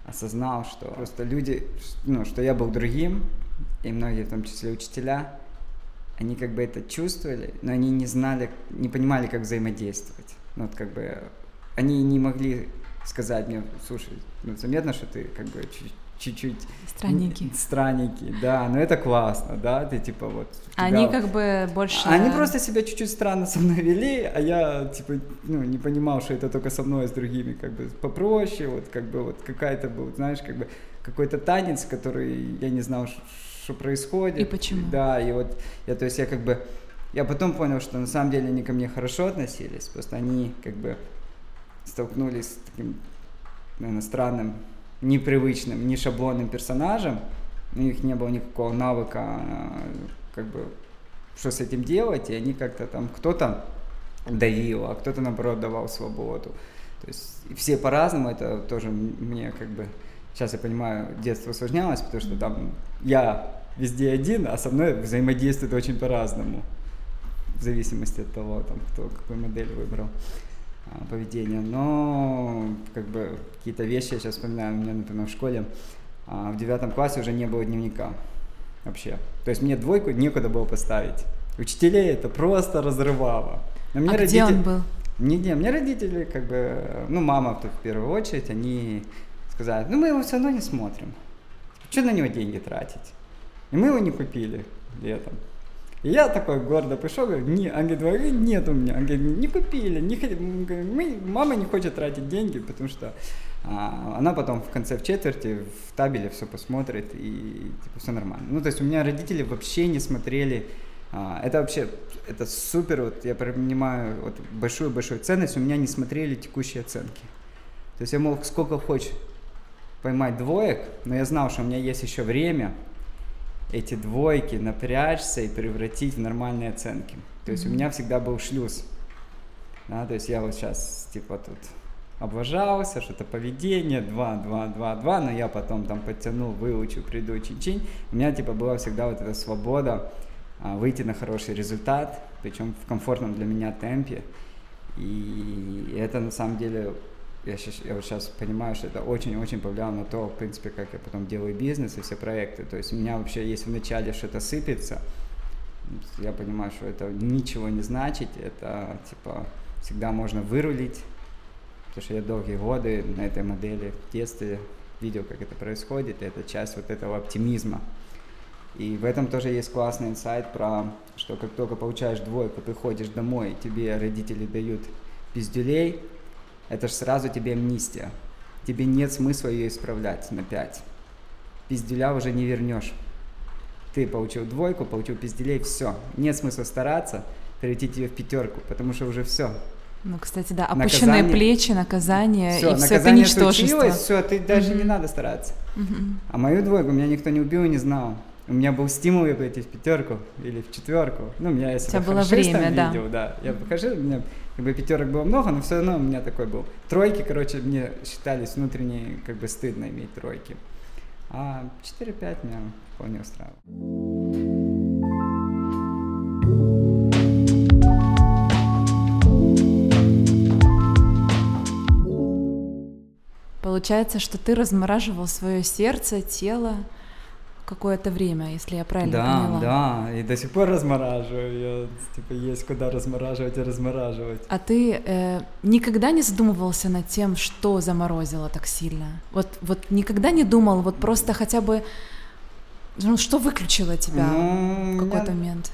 осознал, что просто люди, ну, что я был другим, и многие, в том числе учителя, они как бы это чувствовали, но они не знали, не понимали, как взаимодействовать. Ну, вот как бы они не могли сказать мне, слушай, ну, заметно, что ты как бы чуть-чуть... Странненький. Странненький, да, но это классно, да, ты типа вот... Тебя... Они как бы больше... Они просто себя чуть-чуть странно со мной вели, а я типа, ну, не понимал, что это только со мной, а с другими как бы попроще, вот как бы вот какая-то был, знаешь, как бы какой-то танец, который я не знал, что происходит. И почему? Да, и вот я, то есть я как бы... Я потом понял, что на самом деле они ко мне хорошо относились, просто они как бы столкнулись с таким, наверное, странным, непривычным, не шаблонным персонажем, у них не было никакого навыка, как бы, что с этим делать, и они как-то там, кто-то давил, а кто-то, наоборот, давал свободу. То есть все по-разному, это тоже мне как бы, сейчас я понимаю, детство усложнялось, потому что там я везде один, а со мной взаимодействует очень по-разному, в зависимости от того, там, кто какую модель выбрал. А, поведения. Но как бы какие-то вещи я сейчас вспоминаю, у меня, например, в школе а, в девятом классе уже не было дневника вообще. То есть мне двойку некуда было поставить. Учителей это просто разрывало. Но мне а родители... где он был? Нигде. Мне родители, как бы, ну, мама в первую очередь, они сказали, ну, мы его все равно не смотрим. Что на него деньги тратить? И мы его не купили летом. Я такой гордо пришел, говорю, не, он говорит, нет у меня. Он говорит, не купили, не хотим. Мы, мама не хочет тратить деньги, потому что а, она потом в конце, в четверти, в табеле все посмотрит и типа все нормально. Ну, то есть у меня родители вообще не смотрели а, это вообще, это супер, вот я понимаю вот большую-большую ценность, у меня не смотрели текущие оценки. То есть я мог сколько хочешь поймать двоек, но я знал, что у меня есть еще время, эти двойки напрячься и превратить в нормальные оценки. То есть mm-hmm. у меня всегда был шлюз. Да, то есть я вот сейчас типа тут облажался, что-то поведение, 2, 2, 2, 2, но я потом там подтянул, выучу, приду, чин-чин. У меня типа была всегда вот эта свобода а, выйти на хороший результат, причем в комфортном для меня темпе. И это на самом деле я, сейчас, я вот сейчас понимаю, что это очень-очень повлияло на то, в принципе, как я потом делаю бизнес и все проекты. То есть у меня вообще, если вначале что-то сыпется, я понимаю, что это ничего не значит, это, типа, всегда можно вырулить, потому что я долгие годы на этой модели в детстве видел, как это происходит, и это часть вот этого оптимизма. И в этом тоже есть классный инсайт про, что как только получаешь двойку, приходишь домой, тебе родители дают пиздюлей, это же сразу тебе амнистия. Тебе нет смысла ее исправлять на 5. Пизделя уже не вернешь. Ты получил двойку, получил пизделей, все. Нет смысла стараться превратить ее в пятерку, потому что уже все. Ну, кстати, да, опущенные наказание... плечи, наказание, все, и все это ничтожество. Случилось, все, ты даже mm-hmm. не надо стараться. Mm-hmm. А мою двойку меня никто не убил и не знал. У меня был стимул ее пойти в пятерку или в четверку. Ну, у меня если У тебя было время, да. видел, да. Я покажу, у меня как бы пятерок было много, но все равно у меня такой был. Тройки, короче, мне считались внутренне как бы стыдно иметь тройки. А 4-5 меня вполне устраивало. Получается, что ты размораживал свое сердце, тело, какое-то время, если я правильно да, поняла. Да, и до сих пор размораживаю. Я, типа, есть куда размораживать и размораживать. А ты э, никогда не задумывался над тем, что заморозило так сильно? Вот, вот никогда не думал, вот просто хотя бы, ну, что выключило тебя ну, в какой-то меня... момент?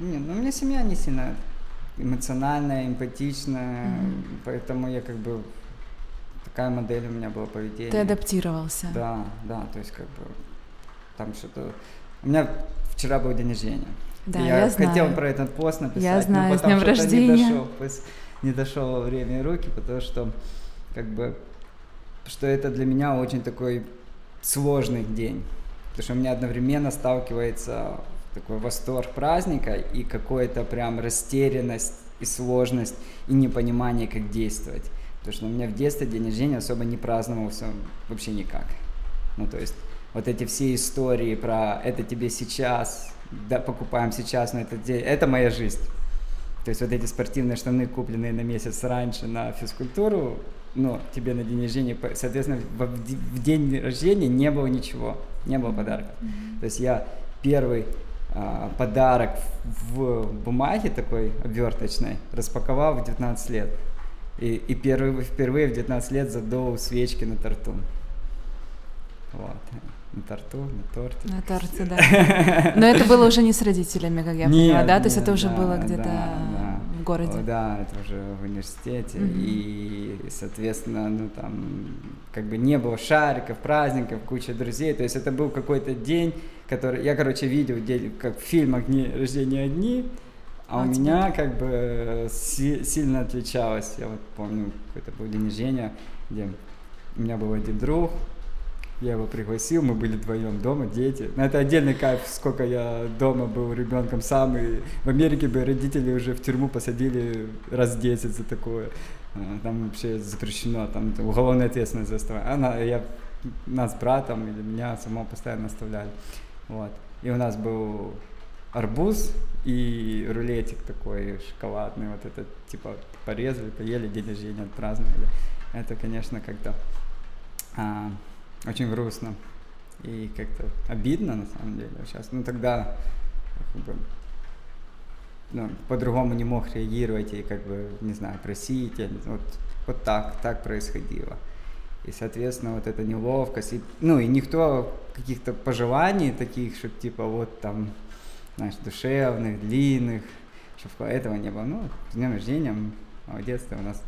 Не, ну, у меня семья не сильно эмоциональная, эмпатичная, mm-hmm. поэтому я как бы такая модель у меня была поведения. Ты адаптировался. Да, да, то есть как бы там что-то... У меня вчера был день рождения. Да, я, я хотел знаю. про этот пост написать, я знаю, но потом днем рождения. не дошел. не дошло время и руки, потому что как бы что это для меня очень такой сложный день. Потому что у меня одновременно сталкивается такой восторг праздника и какая-то прям растерянность и сложность и непонимание, как действовать. Потому что у меня в детстве день рождения особо не праздновался вообще никак. Ну, то есть вот эти все истории про это тебе сейчас, да, покупаем сейчас, но это, это моя жизнь. То есть вот эти спортивные штаны, купленные на месяц раньше на физкультуру, ну, тебе на день рождения, соответственно, в, день рождения не было ничего, не было подарка. Mm-hmm. То есть я первый а, подарок в бумаге такой обверточной распаковал в 19 лет. И, и первый, впервые в 19 лет задул свечки на торту. Вот. На торту, на торте. На торте, да. Но это было уже не с родителями, как я поняла, да? То есть это уже да, было где-то да, в городе. Да, это уже в университете. Mm-hmm. И, соответственно, ну там как бы не было шариков, праздников, куча друзей. То есть это был какой-то день, который... Я, короче, видел, день, как в фильмах «Дни рождения одни», а, а у меня как бы си- сильно отличалось. Я вот помню, какой-то был день рождения, где у меня был один друг, я его пригласил, мы были вдвоем дома, дети. Но это отдельный кайф, сколько я дома был ребенком сам. И в Америке бы родители уже в тюрьму посадили раз 10 за такое. А, там вообще запрещено, там уголовная ответственность за это. Она, я, нас братом или меня самого постоянно оставляли. Вот. И у нас был арбуз и рулетик такой шоколадный, вот это типа порезали, поели, день рождения отпраздновали. Это, конечно, как-то а, очень грустно и как-то обидно на самом деле сейчас. Ну тогда как бы, ну, по-другому не мог реагировать и как бы, не знаю, просить. Вот, вот так, так происходило. И, соответственно, вот эта неловкость. И, ну, и никто каких-то пожеланий таких, чтобы типа вот там, знаешь, душевных, длинных, чтобы этого не было. Ну, с днем рождения, молодец, ты у нас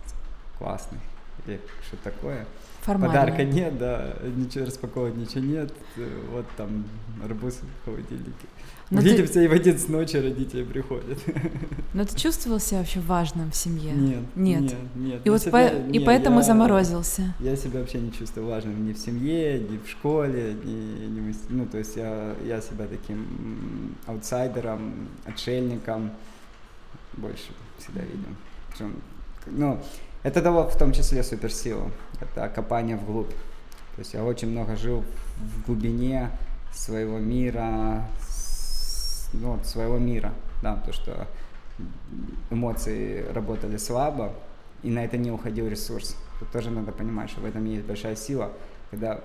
классный. Или что такое. Формально. Подарка нет, да, ничего распаковывать, ничего нет. Вот там арбуз в холодильнике. Но Увидимся, ты... и в один с ночи родители приходят. Но ты чувствовал себя вообще важным в семье? Нет. Нет. Нет. нет. И, вот себя, по... нет, и поэтому я, заморозился. Я себя вообще не чувствую важным ни в семье, ни в школе, ни, ни в... ну то есть я, я себя таким аутсайдером, отшельником больше всегда видел. Причем, ну, это дало в том числе суперсилу, это копание вглубь. То есть я очень много жил в глубине своего мира, ну, своего мира, да, то, что эмоции работали слабо, и на это не уходил ресурс. Тут тоже надо понимать, что в этом есть большая сила, когда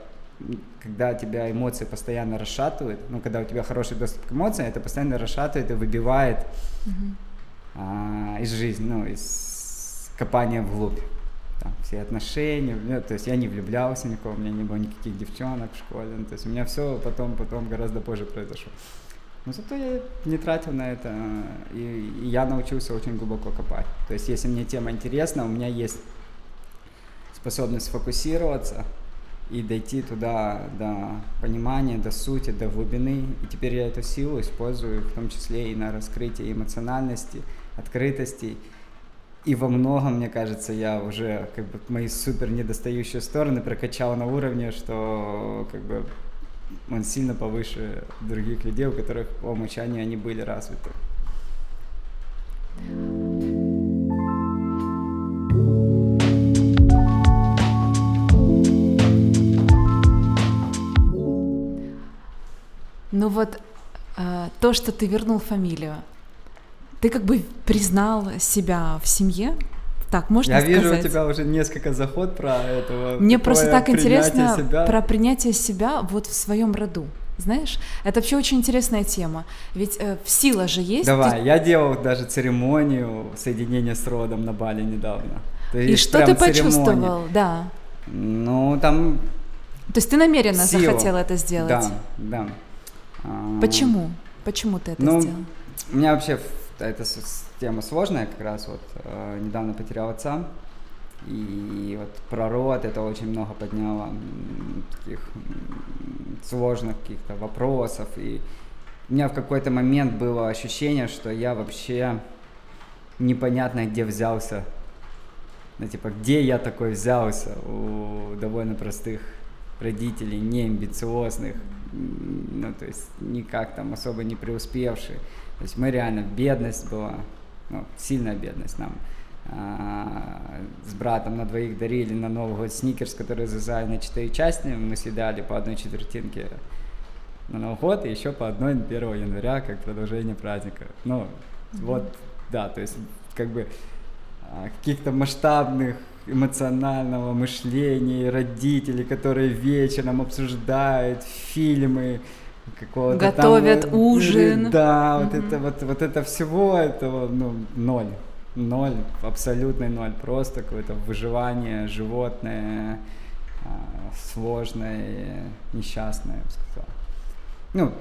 когда тебя эмоции постоянно расшатывают, ну, когда у тебя хороший доступ к эмоциям, это постоянно расшатывает и выбивает mm-hmm. а, из жизни, ну, из копание вглубь. Там, все отношения, ну, то есть я не влюблялся никого, у меня не было никаких девчонок в школе, ну, то есть у меня все потом, потом гораздо позже произошло. Но зато я не тратил на это, и, и я научился очень глубоко копать. То есть если мне тема интересна, у меня есть способность сфокусироваться и дойти туда до понимания, до сути, до глубины. И теперь я эту силу использую в том числе и на раскрытие эмоциональности, открытости и во многом, мне кажется, я уже как бы мои супер недостающие стороны прокачал на уровне, что как бы он сильно повыше других людей, у которых по умолчанию они были развиты. Ну вот э, то, что ты вернул фамилию, ты как бы признал себя в семье, так можно Я сказать. вижу у тебя уже несколько заход про этого. Мне просто так интересно себя. про принятие себя вот в своем роду. Знаешь, это вообще очень интересная тема. Ведь э, сила же есть. Давай, ты... я делал даже церемонию соединения с родом на Бали недавно. То И что ты почувствовал, церемония. да? Ну, там... То есть ты намеренно сила. захотел это сделать? Да, да. Почему? Почему ты это ну, сделал? У меня вообще это тема сложная как раз, вот э, недавно потерял отца, и вот про род это очень много подняло таких сложных каких-то вопросов, и у меня в какой-то момент было ощущение, что я вообще непонятно где взялся Ну, типа, где я такой взялся у довольно простых родителей, не амбициозных, ну, то есть никак там особо не преуспевшие. То есть мы реально, бедность была, ну, сильная бедность нам. А, с братом на двоих дарили на Новый год сникерс, который завязали на четыре части, мы съедали по одной четвертинке на Новый год и еще по одной 1 января, как продолжение праздника. Ну, mm-hmm. вот, да, то есть как бы а, каких-то масштабных эмоционального мышления, родителей, которые вечером обсуждают фильмы, какого-то Готовят там, ужин. Да, mm-hmm. вот это вот, вот это всего этого, ну, ноль. Ноль, абсолютный ноль. Просто какое-то выживание животное, а, сложное, несчастное, я бы сказал. Ну,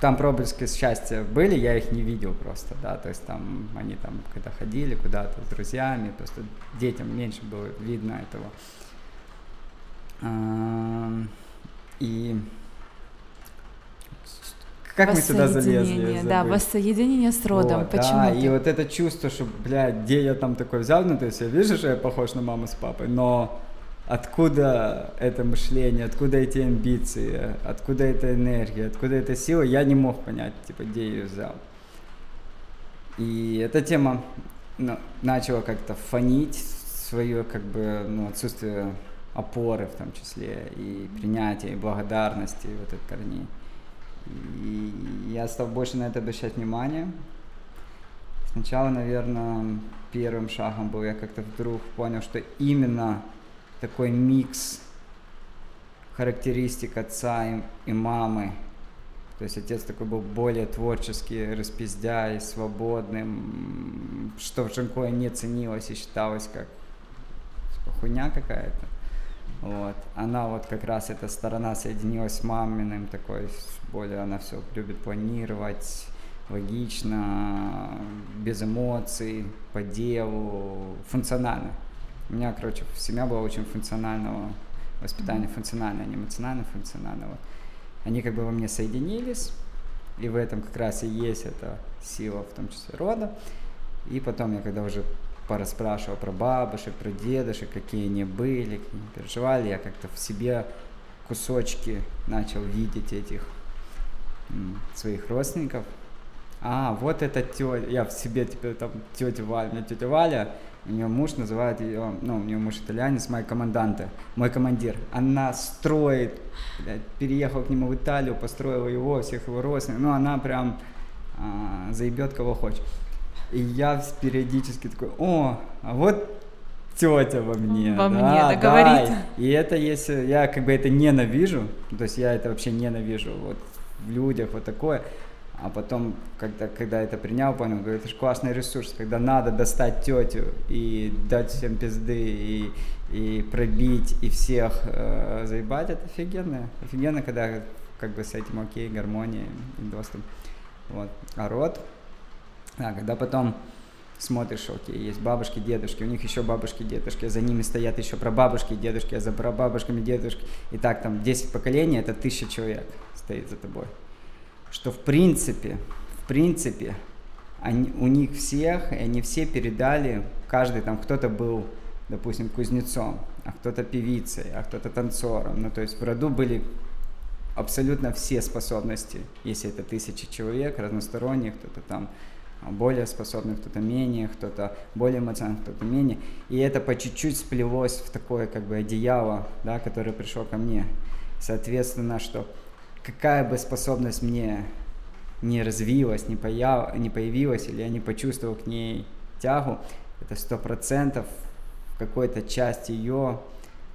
там проблески счастья были, я их не видел просто, да, то есть там они там когда ходили куда-то с друзьями, просто детям меньше было видно этого. И как мы сюда залезли? Да, воссоединение с родом. Вот, Почему? Да, и вот это чувство, что, блядь, где я там такой взял, ну, то есть я вижу, что я похож на маму с папой, но откуда это мышление, откуда эти амбиции, откуда эта энергия, откуда эта сила, я не мог понять, типа, где я ее взял. И эта тема ну, начала как-то фонить свое, как бы, ну, отсутствие опоры в том числе, и принятия, и благодарности вот этих корней. И я стал больше на это обращать внимание. Сначала, наверное, первым шагом был, я как-то вдруг понял, что именно такой микс характеристик отца и, и мамы. То есть отец такой был более творческий, распиздяй, свободным, что в Джанкое не ценилось и считалось как типа, хуйня какая-то. Вот. Она вот как раз эта сторона соединилась с маминым, такой более она все любит планировать, логично, без эмоций, по делу, функционально. У меня, короче, семья была очень функционального воспитания, функционального, не эмоционально функционального. Они как бы во мне соединились, и в этом как раз и есть эта сила, в том числе рода. И потом я когда уже пораспрашивал про бабушек, про дедушек, какие они были, какие они переживали, я как-то в себе кусочки начал видеть этих своих родственников. А, вот эта тетя, я в себе теперь там тетя Валя, меня тетя Валя, у нее муж называет ее, ну, у нее муж итальянец, мой команданте, мой командир. Она строит, блядь, переехал к нему в Италию, построила его, всех его родственников, ну, она прям а, заебет кого хочет. И я периодически такой, о, а вот тетя во мне. Во да, мне, да, говорит. Да. И это если я как бы это ненавижу, то есть я это вообще ненавижу, вот в людях, вот такое. А потом, когда, когда это принял, понял, говорю, это же классный ресурс, когда надо достать тетю и дать всем пизды, и, и пробить, и всех э, заебать, это офигенно. Офигенно, когда как бы с этим окей, гармония и доступ. Вот. А род, да, когда потом смотришь, окей, есть бабушки, дедушки, у них еще бабушки, дедушки, за ними стоят еще прабабушки, дедушки, а за прабабушками, дедушки, и так там 10 поколений, это тысяча человек стоит за тобой. Что в принципе, в принципе, они, у них всех, и они все передали, каждый там, кто-то был, допустим, кузнецом, а кто-то певицей, а кто-то танцором, ну то есть в роду были абсолютно все способности, если это тысячи человек, разносторонних, кто-то там более способный, кто-то менее, кто-то более эмоциональный, кто-то менее. И это по чуть-чуть сплелось в такое как бы одеяло, да, которое пришло ко мне. Соответственно, что какая бы способность мне не развилась, не, появ, не появилась, или я не почувствовал к ней тягу, это сто процентов в какой-то части ее,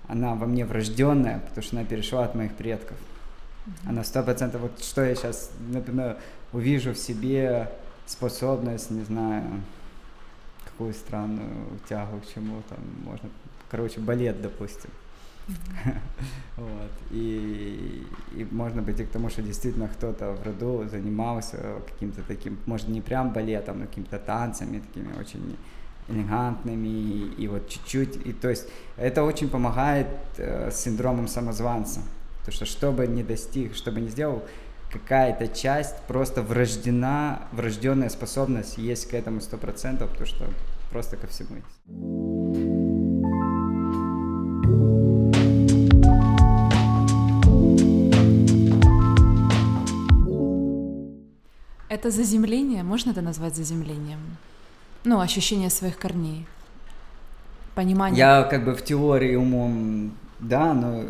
она во мне врожденная, потому что она перешла от моих предков. Она сто процентов, вот что я сейчас, например, увижу в себе способность, не знаю, какую странную тягу к чему там можно, короче, балет, допустим. Вот. И, и можно быть и к тому, что действительно кто-то в роду занимался каким-то таким, может, не прям балетом, но какими-то танцами такими очень элегантными, и, и вот чуть-чуть, и то есть это очень помогает э, с синдромом самозванца, то что что бы не достиг, что бы не сделал, какая-то часть просто врождена, врожденная способность есть к этому сто процентов, потому что просто ко всему есть. Это заземление, можно это назвать заземлением? Ну, ощущение своих корней, понимание. Я как бы в теории умом, да, но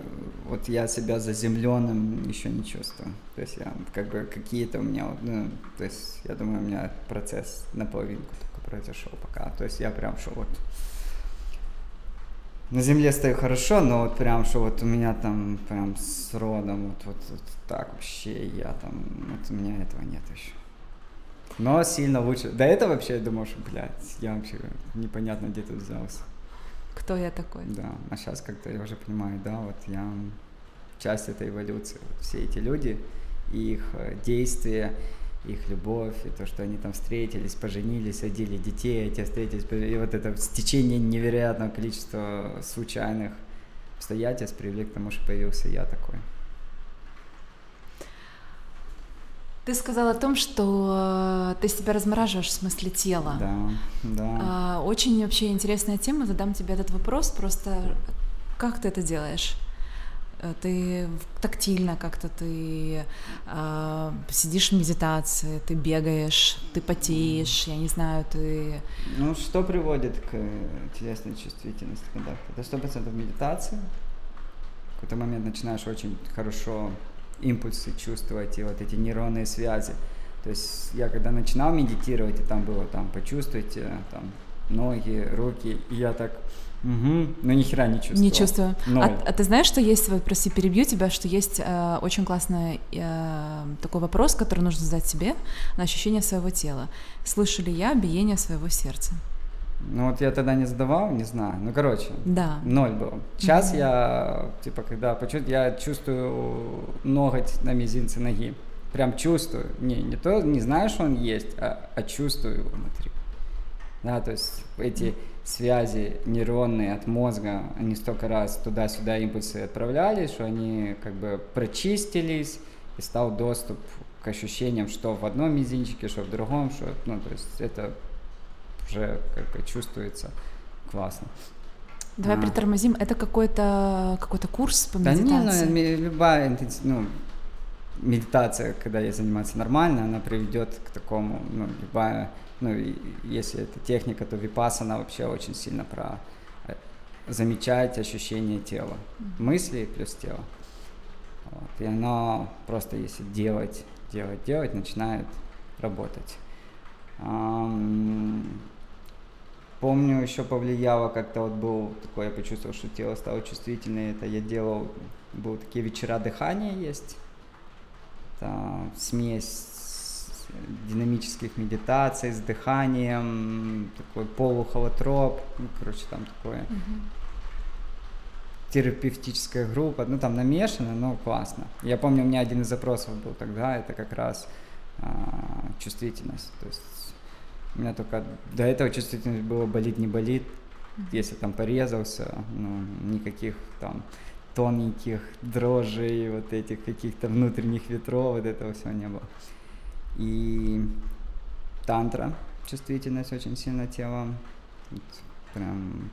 вот я себя заземленным еще не чувствую. То есть я как бы какие-то у меня, ну, то есть я думаю, у меня процесс наполовинку только произошел пока. То есть я прям что вот на земле стою хорошо, но вот прям, что вот у меня там прям с родом вот, вот, вот так вообще я там, вот у меня этого нет еще. Но сильно лучше. До этого вообще я думал, что, блядь, я вообще непонятно где тут взялся. Кто я такой? Да, а сейчас как-то я уже понимаю, да, вот я часть этой эволюции. Все эти люди, их э, действия, их любовь, и то, что они там встретились, поженились, родили детей, эти встретились, и вот это стечение невероятного количества случайных обстоятельств привели к тому, что появился я такой. Ты сказал о том, что ты себя размораживаешь в смысле тела. Да, да. А, очень вообще интересная тема. Задам тебе этот вопрос. Просто как ты это делаешь? Э, ты тактильно как-то ты э, сидишь в медитации, ты бегаешь, ты потеешь, я не знаю, ты. Ну что приводит к телесной чувствительности контакта? Это сто процентов медитация. В какой-то момент начинаешь очень хорошо импульсы чувствовать и вот эти нейронные связи. То есть я когда начинал медитировать, и там было там почувствуйте там ноги, руки, и я так Угу. Ну ни хера не чувствую. Не чувствую. А, а ты знаешь, что есть, вот, прости, перебью тебя, что есть э, очень классный э, такой вопрос, который нужно задать себе на ощущение своего тела. Слышу ли я биение своего сердца? Ну вот я тогда не задавал, не знаю. Ну короче, да. ноль был. Сейчас mm-hmm. я, типа, когда почувствую, я чувствую ноготь на мизинце ноги. Прям чувствую. Не, не то, не знаю, что он есть, а, а чувствую его внутри. Да, то есть эти связи нейронные от мозга, они столько раз туда-сюда импульсы отправлялись, что они как бы прочистились, и стал доступ к ощущениям, что в одном мизинчике, что в другом, что, ну, то есть это уже как чувствуется классно. Давай а. притормозим. Это какой-то какой-то курс по медитации? Да не, ну, любая ну, медитация, когда ей заниматься нормально, она приведет к такому, ну, любая, ну, если это техника, то випасана вообще очень сильно про э, замечать ощущение тела, mm-hmm. мысли плюс тело. Вот. И оно просто если делать, делать, делать, начинает работать. Помню, еще повлияло, как-то вот был такой, я почувствовал, что тело стало чувствительное. Это я делал, был такие вечера дыхания есть. Это смесь динамических медитаций с дыханием, такой полухолотроп, ну, короче, там такое mm-hmm. терапевтическая группа, ну, там намешано, но классно. Я помню, у меня один из запросов был тогда, это как раз а, чувствительность, то есть у меня только до этого чувствительность было болит, не болит. Если там порезался, ну, никаких там тоненьких дрожжей, вот этих каких-то внутренних ветров, вот этого всего не было. И тантра, чувствительность очень сильно тела, вот прям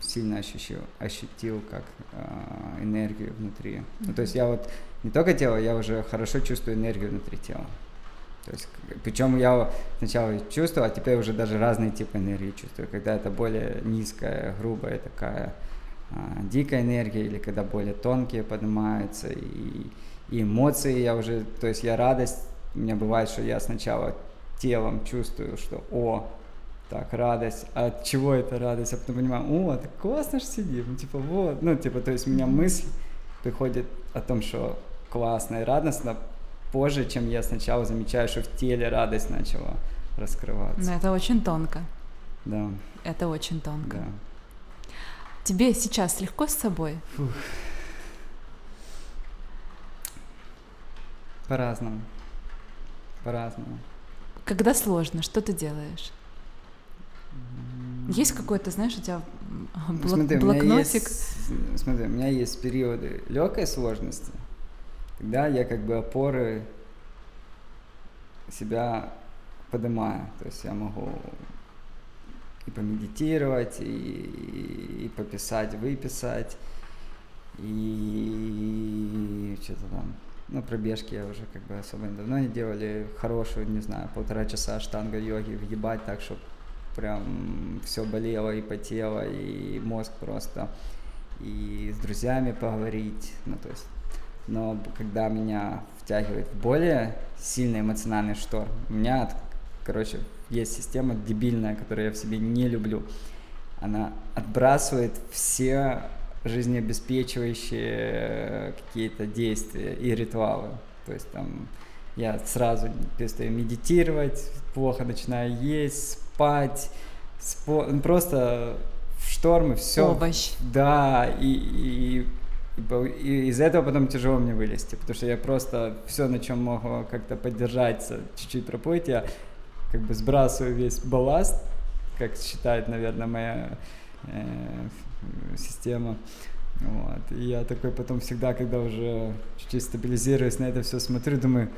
сильно ощутил, ощутил как э, энергию внутри. Mm-hmm. Ну, то есть я вот не только тело, я уже хорошо чувствую энергию внутри тела. То есть, причем я сначала чувствовал, а теперь уже даже разные типы энергии чувствую. Когда это более низкая, грубая такая а, дикая энергия, или когда более тонкие поднимаются, и, и эмоции я уже, то есть я радость, у меня бывает, что я сначала телом чувствую, что о, так, радость, а от чего это радость, а потом понимаю, о, так классно же сидим, ну, типа, вот, ну, типа, то есть у меня мысль приходит о том, что классно и радостно, позже, чем я сначала замечаю, что в теле радость начала раскрываться. Но это очень тонко. Да. Это очень тонко. Да. Тебе сейчас легко с собой? Фух. По-разному. По-разному. Когда сложно, что ты делаешь? Есть какой-то, знаешь, у тебя блок- смотри, блокнотик? У есть, смотри, у меня есть периоды легкой сложности, тогда я как бы опоры себя поднимаю. То есть я могу и помедитировать, и, и пописать, выписать, и что-то там. Ну, пробежки я уже как бы особо давно не делали. Хорошую, не знаю, полтора часа штанга йоги въебать так, чтобы прям все болело и потело, и мозг просто, и с друзьями поговорить, ну, то есть но когда меня втягивает в более сильный эмоциональный шторм, у меня, короче, есть система дебильная, которую я в себе не люблю. Она отбрасывает все жизнеобеспечивающие какие-то действия и ритуалы. То есть там я сразу перестаю медитировать, плохо начинаю есть, спать, спо... Ну, просто в шторм и все. Овощ. Да, и, и и из этого потом тяжело мне вылезти, потому что я просто все, на чем могу как-то поддержаться, чуть-чуть проплыть, я как бы сбрасываю весь балласт, как считает, наверное, моя э, система. Вот. И я такой потом всегда, когда уже чуть-чуть стабилизируюсь на это все смотрю, думаю,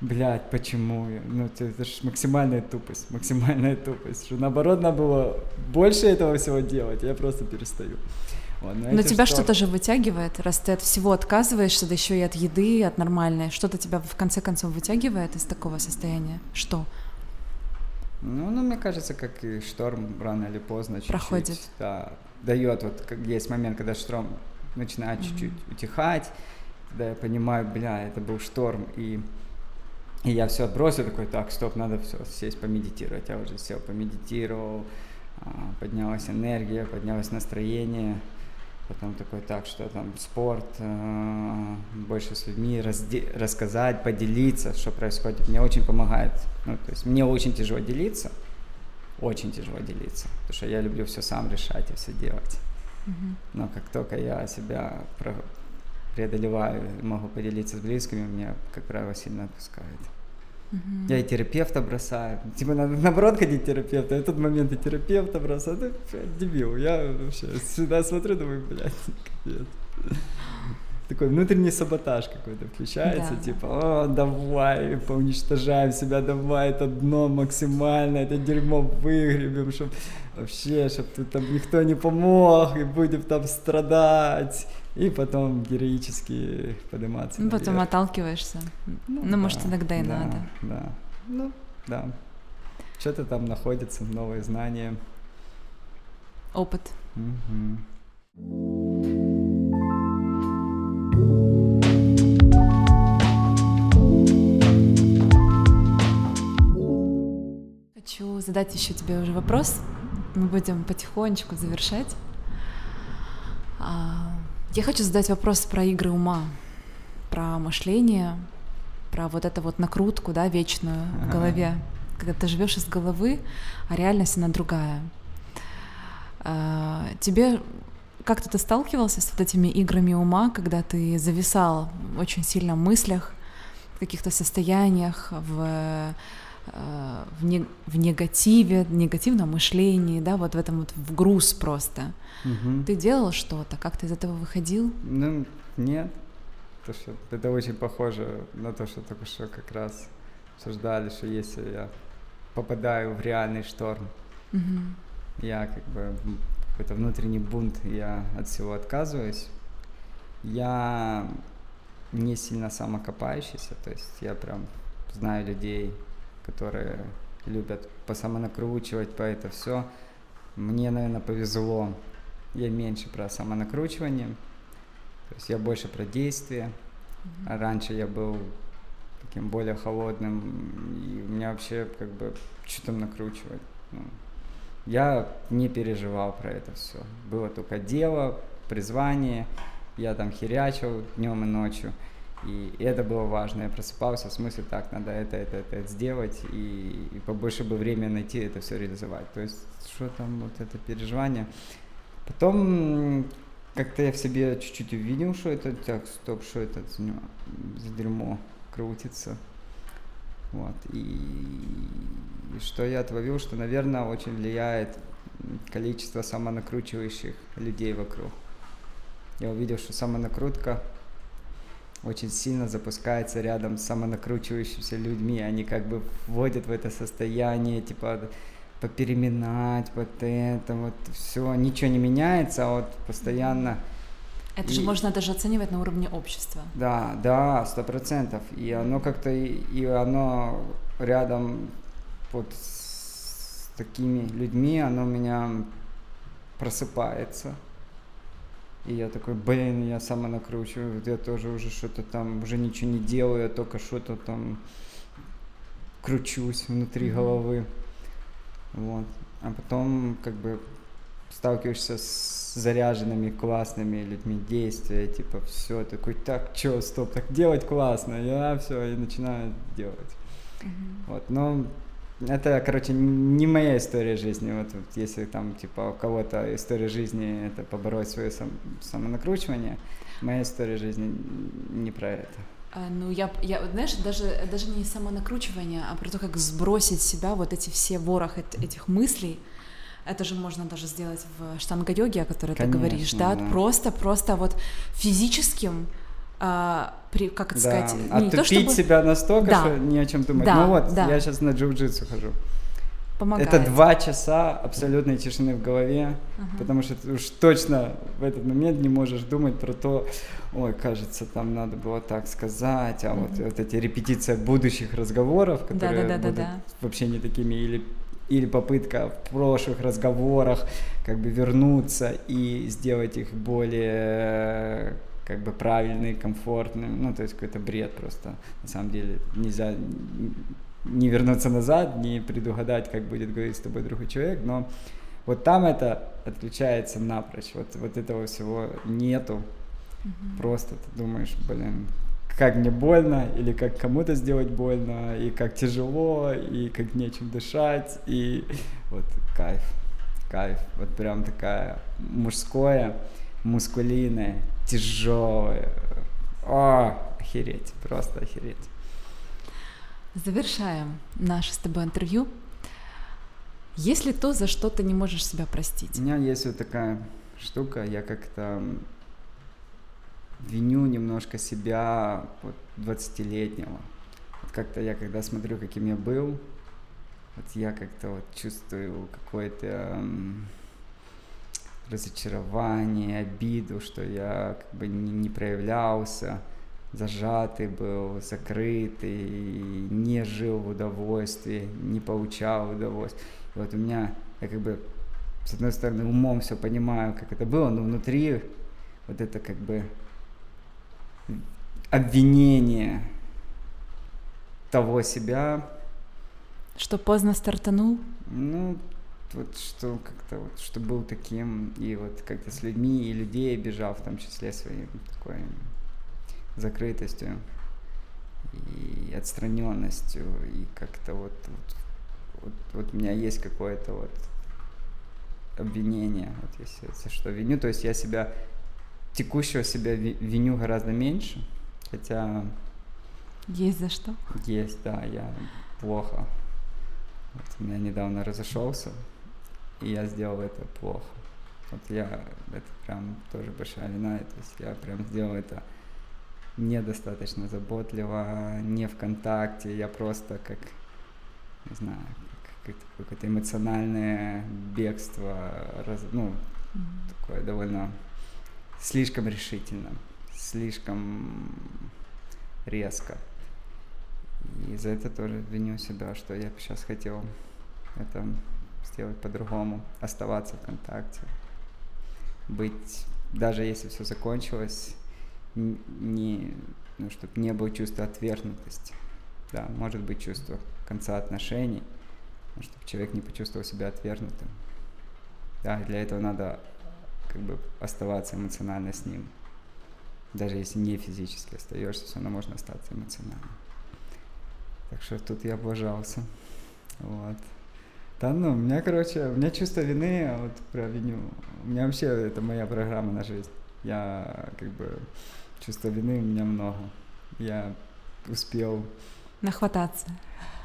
блядь, почему? Ну, это, же максимальная тупость, максимальная тупость. Что наоборот, надо было больше этого всего делать, я просто перестаю. Вот, но, но тебя что... что-то же вытягивает, раз ты от всего отказываешься, да еще и от еды, и от нормальной. Что-то тебя в конце концов вытягивает из такого состояния? Что? Ну, ну, мне кажется, как и шторм рано или поздно чуть-чуть, проходит. Да, дает вот как есть момент, когда шторм начинает mm-hmm. чуть-чуть утихать, когда я понимаю, бля, это был шторм, и, и я все отбросил, такой, так, стоп, надо все сесть помедитировать. Я уже сел, помедитировал, а, поднялась энергия, поднялось настроение, Потом такой, так, что там спорт, э, больше с людьми разде- рассказать, поделиться, что происходит. Мне очень помогает. Ну, то есть мне очень тяжело делиться, очень тяжело делиться, потому что я люблю все сам решать и все делать. Mm-hmm. Но как только я себя преодолеваю, могу поделиться с близкими, меня, как правило, сильно отпускает. Угу. Я и терапевта бросаю. Типа надо наоборот ходить к терапевту. В тот момент и терапевта бросаю. Это дебил. Я вообще сюда смотрю, думаю, блядь, капец. Такой внутренний саботаж какой-то включается, да. типа, о, давай, поуничтожаем себя, давай, это дно максимально, это дерьмо выгребем, чтобы вообще, чтобы тут там никто не помог, и будем там страдать и потом героически подниматься. Ну, потом отталкиваешься. Ну, ну да, может, иногда и да, надо. Да, ну, да. Что-то там находится, новые знания. Опыт. Угу. Хочу задать еще тебе уже вопрос. Мы будем потихонечку завершать. А, я хочу задать вопрос про игры ума, про мышление, про вот эту вот накрутку, да, вечную в голове, когда ты живешь из головы, а реальность она другая. А, тебе как-то ты сталкивался с вот этими играми ума, когда ты зависал очень сильно в мыслях, в каких-то состояниях, в в, не, в негативе, в негативном мышлении, да, вот в этом вот в груз просто. Угу. Ты делал что-то, как ты из этого выходил? Ну, нет. То, что это очень похоже на то, что только что как раз обсуждали, что если я попадаю в реальный шторм, угу. я как бы какой-то внутренний бунт, я от всего отказываюсь. Я не сильно самокопающийся, то есть я прям знаю людей, которые любят посамонакручивать, по это все. Мне, наверное, повезло. Я меньше про самонакручивание. То есть я больше про действие. А раньше я был таким более холодным, и у меня вообще как бы что там накручивать. Ну, я не переживал про это все. Было только дело, призвание, я там херячил днем и ночью. И, это было важно. Я просыпался в смысле, так, надо это, это, это сделать, и, и побольше бы времени найти это все реализовать. То есть, что там, вот это переживание. Потом как-то я в себе чуть-чуть увидел, что это, так, стоп, что это за дерьмо крутится. Вот. И, и что я отловил, что, наверное, очень влияет количество самонакручивающих людей вокруг. Я увидел, что самонакрутка очень сильно запускается рядом с самонакручивающимися людьми. Они как бы вводят в это состояние, типа, попереминать вот это, вот все, ничего не меняется, а вот постоянно... Это и... же можно даже оценивать на уровне общества. Да, да, сто процентов. И оно как-то, и оно рядом вот с такими людьми, оно меня просыпается. И я такой, блин, я сама накручиваю, я тоже уже что-то там, уже ничего не делаю, я только что-то там кручусь внутри mm-hmm. головы. Вот. А потом как бы сталкиваешься с заряженными классными людьми действия, типа все, такой, так, чё, стоп, так делать классно, я все, и начинаю делать. Mm-hmm. Вот, но это, короче, не моя история жизни. Вот, вот если там, типа, у кого-то история жизни это побороть свое сам, самонакручивание, моя история жизни не про это. А, ну, я, я, знаешь, даже, даже не самонакручивание, а про то, как сбросить себя вот эти все ворох этих мыслей. Это же можно даже сделать в штанга-йоге, о которой Конечно, ты говоришь, да? да? Просто, просто вот физическим а, при, как это да. сказать, Оттупить не то, чтобы... себя настолько, да. что ни о чем думать. Да, ну вот, да. я сейчас на джиу-джитсу хожу. Помогает. Это два часа абсолютной тишины в голове, uh-huh. потому что ты уж точно в этот момент не можешь думать про то, ой, кажется, там надо было так сказать, а uh-huh. вот, вот эти репетиции будущих разговоров, которые да, да, да, будут да, да. вообще не такими, или или попытка в прошлых разговорах как бы вернуться и сделать их более как бы правильный, комфортный, ну, то есть какой-то бред просто. На самом деле нельзя не вернуться назад, не предугадать, как будет говорить с тобой другой человек, но вот там это отключается напрочь, вот, вот этого всего нету. Mm-hmm. Просто ты думаешь, блин, как мне больно, или как кому-то сделать больно, и как тяжело, и как нечем дышать, и вот кайф, кайф, вот прям такая мужское, мускулинное, тяжелое. О, охереть, просто охереть. Завершаем наше с тобой интервью. Есть ли то, за что ты не можешь себя простить? У меня есть вот такая штука, я как-то виню немножко себя вот 20-летнего. Вот как-то я, когда смотрю, каким я был, вот я как-то вот чувствую какое-то разочарование, обиду, что я как бы не, не проявлялся, зажатый был, закрытый, не жил в удовольствии, не получал удовольствие. И вот у меня, я как бы, с одной стороны, умом все понимаю, как это было, но внутри вот это как бы обвинение того себя. Что поздно стартанул? Ну, вот что как-то вот, что был таким, и вот как-то с людьми и людей обижал, в том числе своей такой закрытостью и отстраненностью, и как-то вот, вот, вот, вот у меня есть какое-то вот обвинение, вот если, если что виню, то есть я себя, текущего себя виню гораздо меньше, хотя... Есть за что? Есть, да, я плохо. Вот у меня недавно разошелся, и я сделал это плохо. Вот я, это прям тоже большая вина, то есть я прям сделал это недостаточно заботливо, не в контакте, я просто как, не знаю, как, какое-то эмоциональное бегство, раз, ну, mm-hmm. такое довольно слишком решительно, слишком резко. И за это тоже виню себя, что я сейчас хотел это сделать по-другому, оставаться в контакте, быть, даже если все закончилось, не, ну, чтобы не было чувства отвергнутости. Да, может быть чувство конца отношений, но чтобы человек не почувствовал себя отвергнутым. Да, для этого надо как бы оставаться эмоционально с ним. Даже если не физически остаешься, все равно можно остаться эмоционально. Так что тут я облажался. Вот. Да ну, у меня, короче, у меня чувство вины, а вот про виню. У меня вообще это моя программа на жизнь. Я как бы чувство вины у меня много. Я успел... Нахвататься.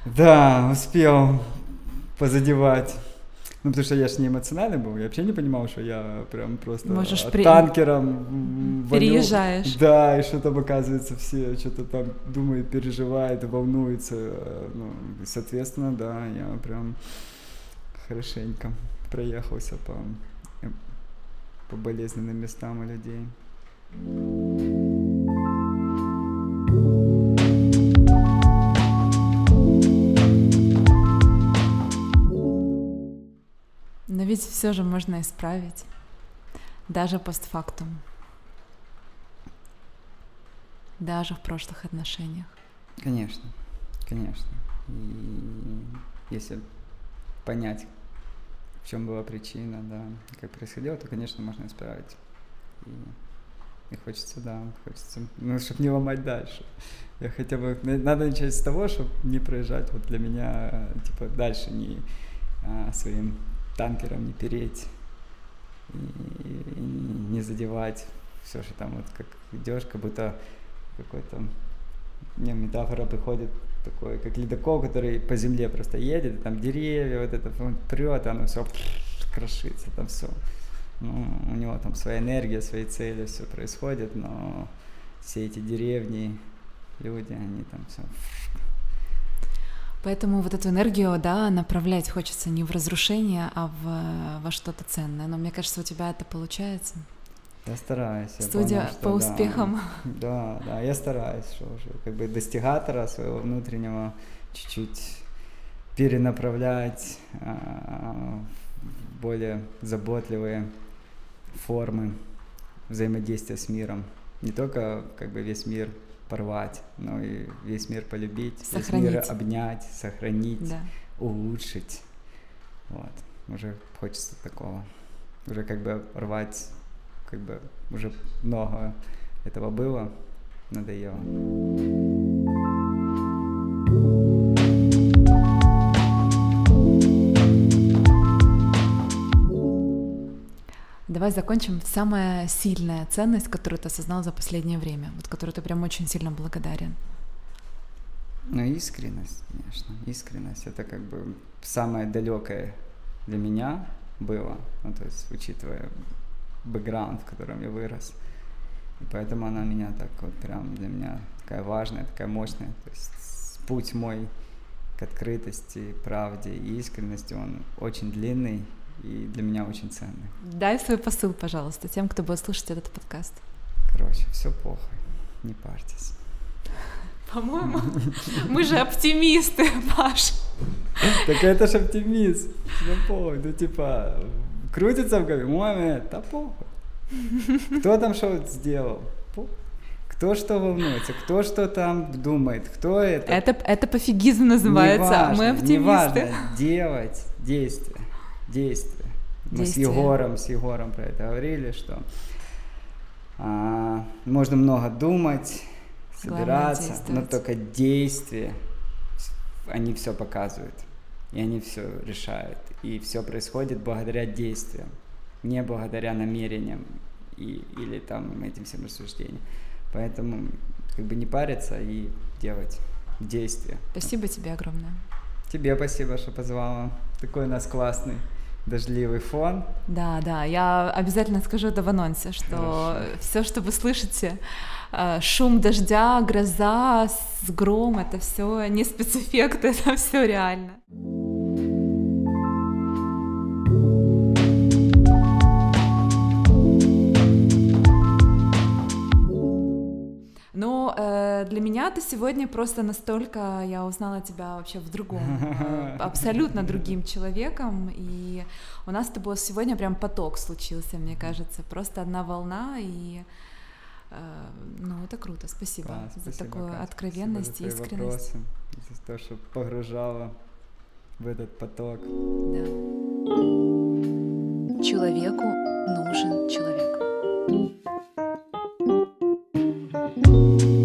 Да, успел позадевать. Ну, потому что я же не эмоциональный был, я вообще не понимал, что я прям просто Можешь при... танкером переезжаешь. Да, и что там оказывается все что-то там думают, переживают, волнуются. Ну, соответственно, да, я прям хорошенько проехался по, по болезненным местам у людей. Но ведь все же можно исправить, даже постфактум, даже в прошлых отношениях. Конечно, конечно. И если понять, в чем была причина, да, как происходило, то, конечно, можно исправить. И, и хочется, да, хочется, ну, чтобы не ломать дальше. Я хотя бы, надо начать с того, чтобы не проезжать вот для меня, типа, дальше не а, своим танкером не переть и, и не задевать все, что там вот как идешь, как будто какой-то, не, метафора приходит такой, как ледокол, который по земле просто едет, и там деревья, вот это он прет, оно все крошится, там все. Ну, у него там своя энергия, свои цели, все происходит, но все эти деревни, люди, они там все Поэтому вот эту энергию, да, направлять хочется не в разрушение, а в, во что-то ценное. Но мне кажется, у тебя это получается. Я стараюсь. Я Студия понял, что, по успехам. Да, да, я стараюсь, что уже как бы достигатора своего внутреннего чуть-чуть перенаправлять а, в более заботливые формы взаимодействия с миром. Не только как бы весь мир порвать, но и весь мир полюбить, сохранить. весь мир обнять, сохранить, Да. улучшить. Вот. Уже хочется такого. Уже как бы рвать, как бы уже много этого было, надоело. Давай закончим. Самая сильная ценность, которую ты осознал за последнее время, вот которую ты прям очень сильно благодарен. Ну, искренность, конечно. Искренность это как бы самое далекое для меня было. Ну, то есть, учитывая бэкграунд, в котором я вырос. И поэтому она меня так вот прям для меня такая важная, такая мощная. То есть путь мой к открытости, правде и искренности, он очень длинный и для меня очень ценный. Дай свой посыл, пожалуйста, тем, кто будет слушать этот подкаст. Короче, все похуй, не парьтесь. По-моему, мы же оптимисты, Паш. Так это ж оптимизм. Ну ну типа, крутится в голове, маме, да похуй. Кто там что сделал? Кто что волнуется, кто что там думает, кто это. Это, это пофигизм называется, а мы Неважно, оптимисты. неважно, делать действия, действия. Мы с Действия. Егором, с Егором про это говорили, что а, можно много думать, собираться, но только действия, они все показывают, и они все решают, и все происходит благодаря действиям, не благодаря намерениям и, или там этим всем рассуждениям. Поэтому как бы не париться и делать действия. Спасибо тебе огромное. Тебе спасибо, что позвала. Такой у нас классный дождливый фон. Да, да, я обязательно скажу это в анонсе, что Хорошо. все, что вы слышите, э, шум дождя, гроза, гром, это все не спецэффект, это все реально. Но э, для меня ты сегодня просто настолько, я узнала тебя вообще в другом, э, абсолютно другим человеком, и у нас с тобой сегодня прям поток случился, мне кажется, просто одна волна, и э, ну это круто, спасибо Класс, за спасибо, такую Катя, откровенность и спасибо за твои искренность. вопросы, за то, что погружала в этот поток. Да. Человеку Bye.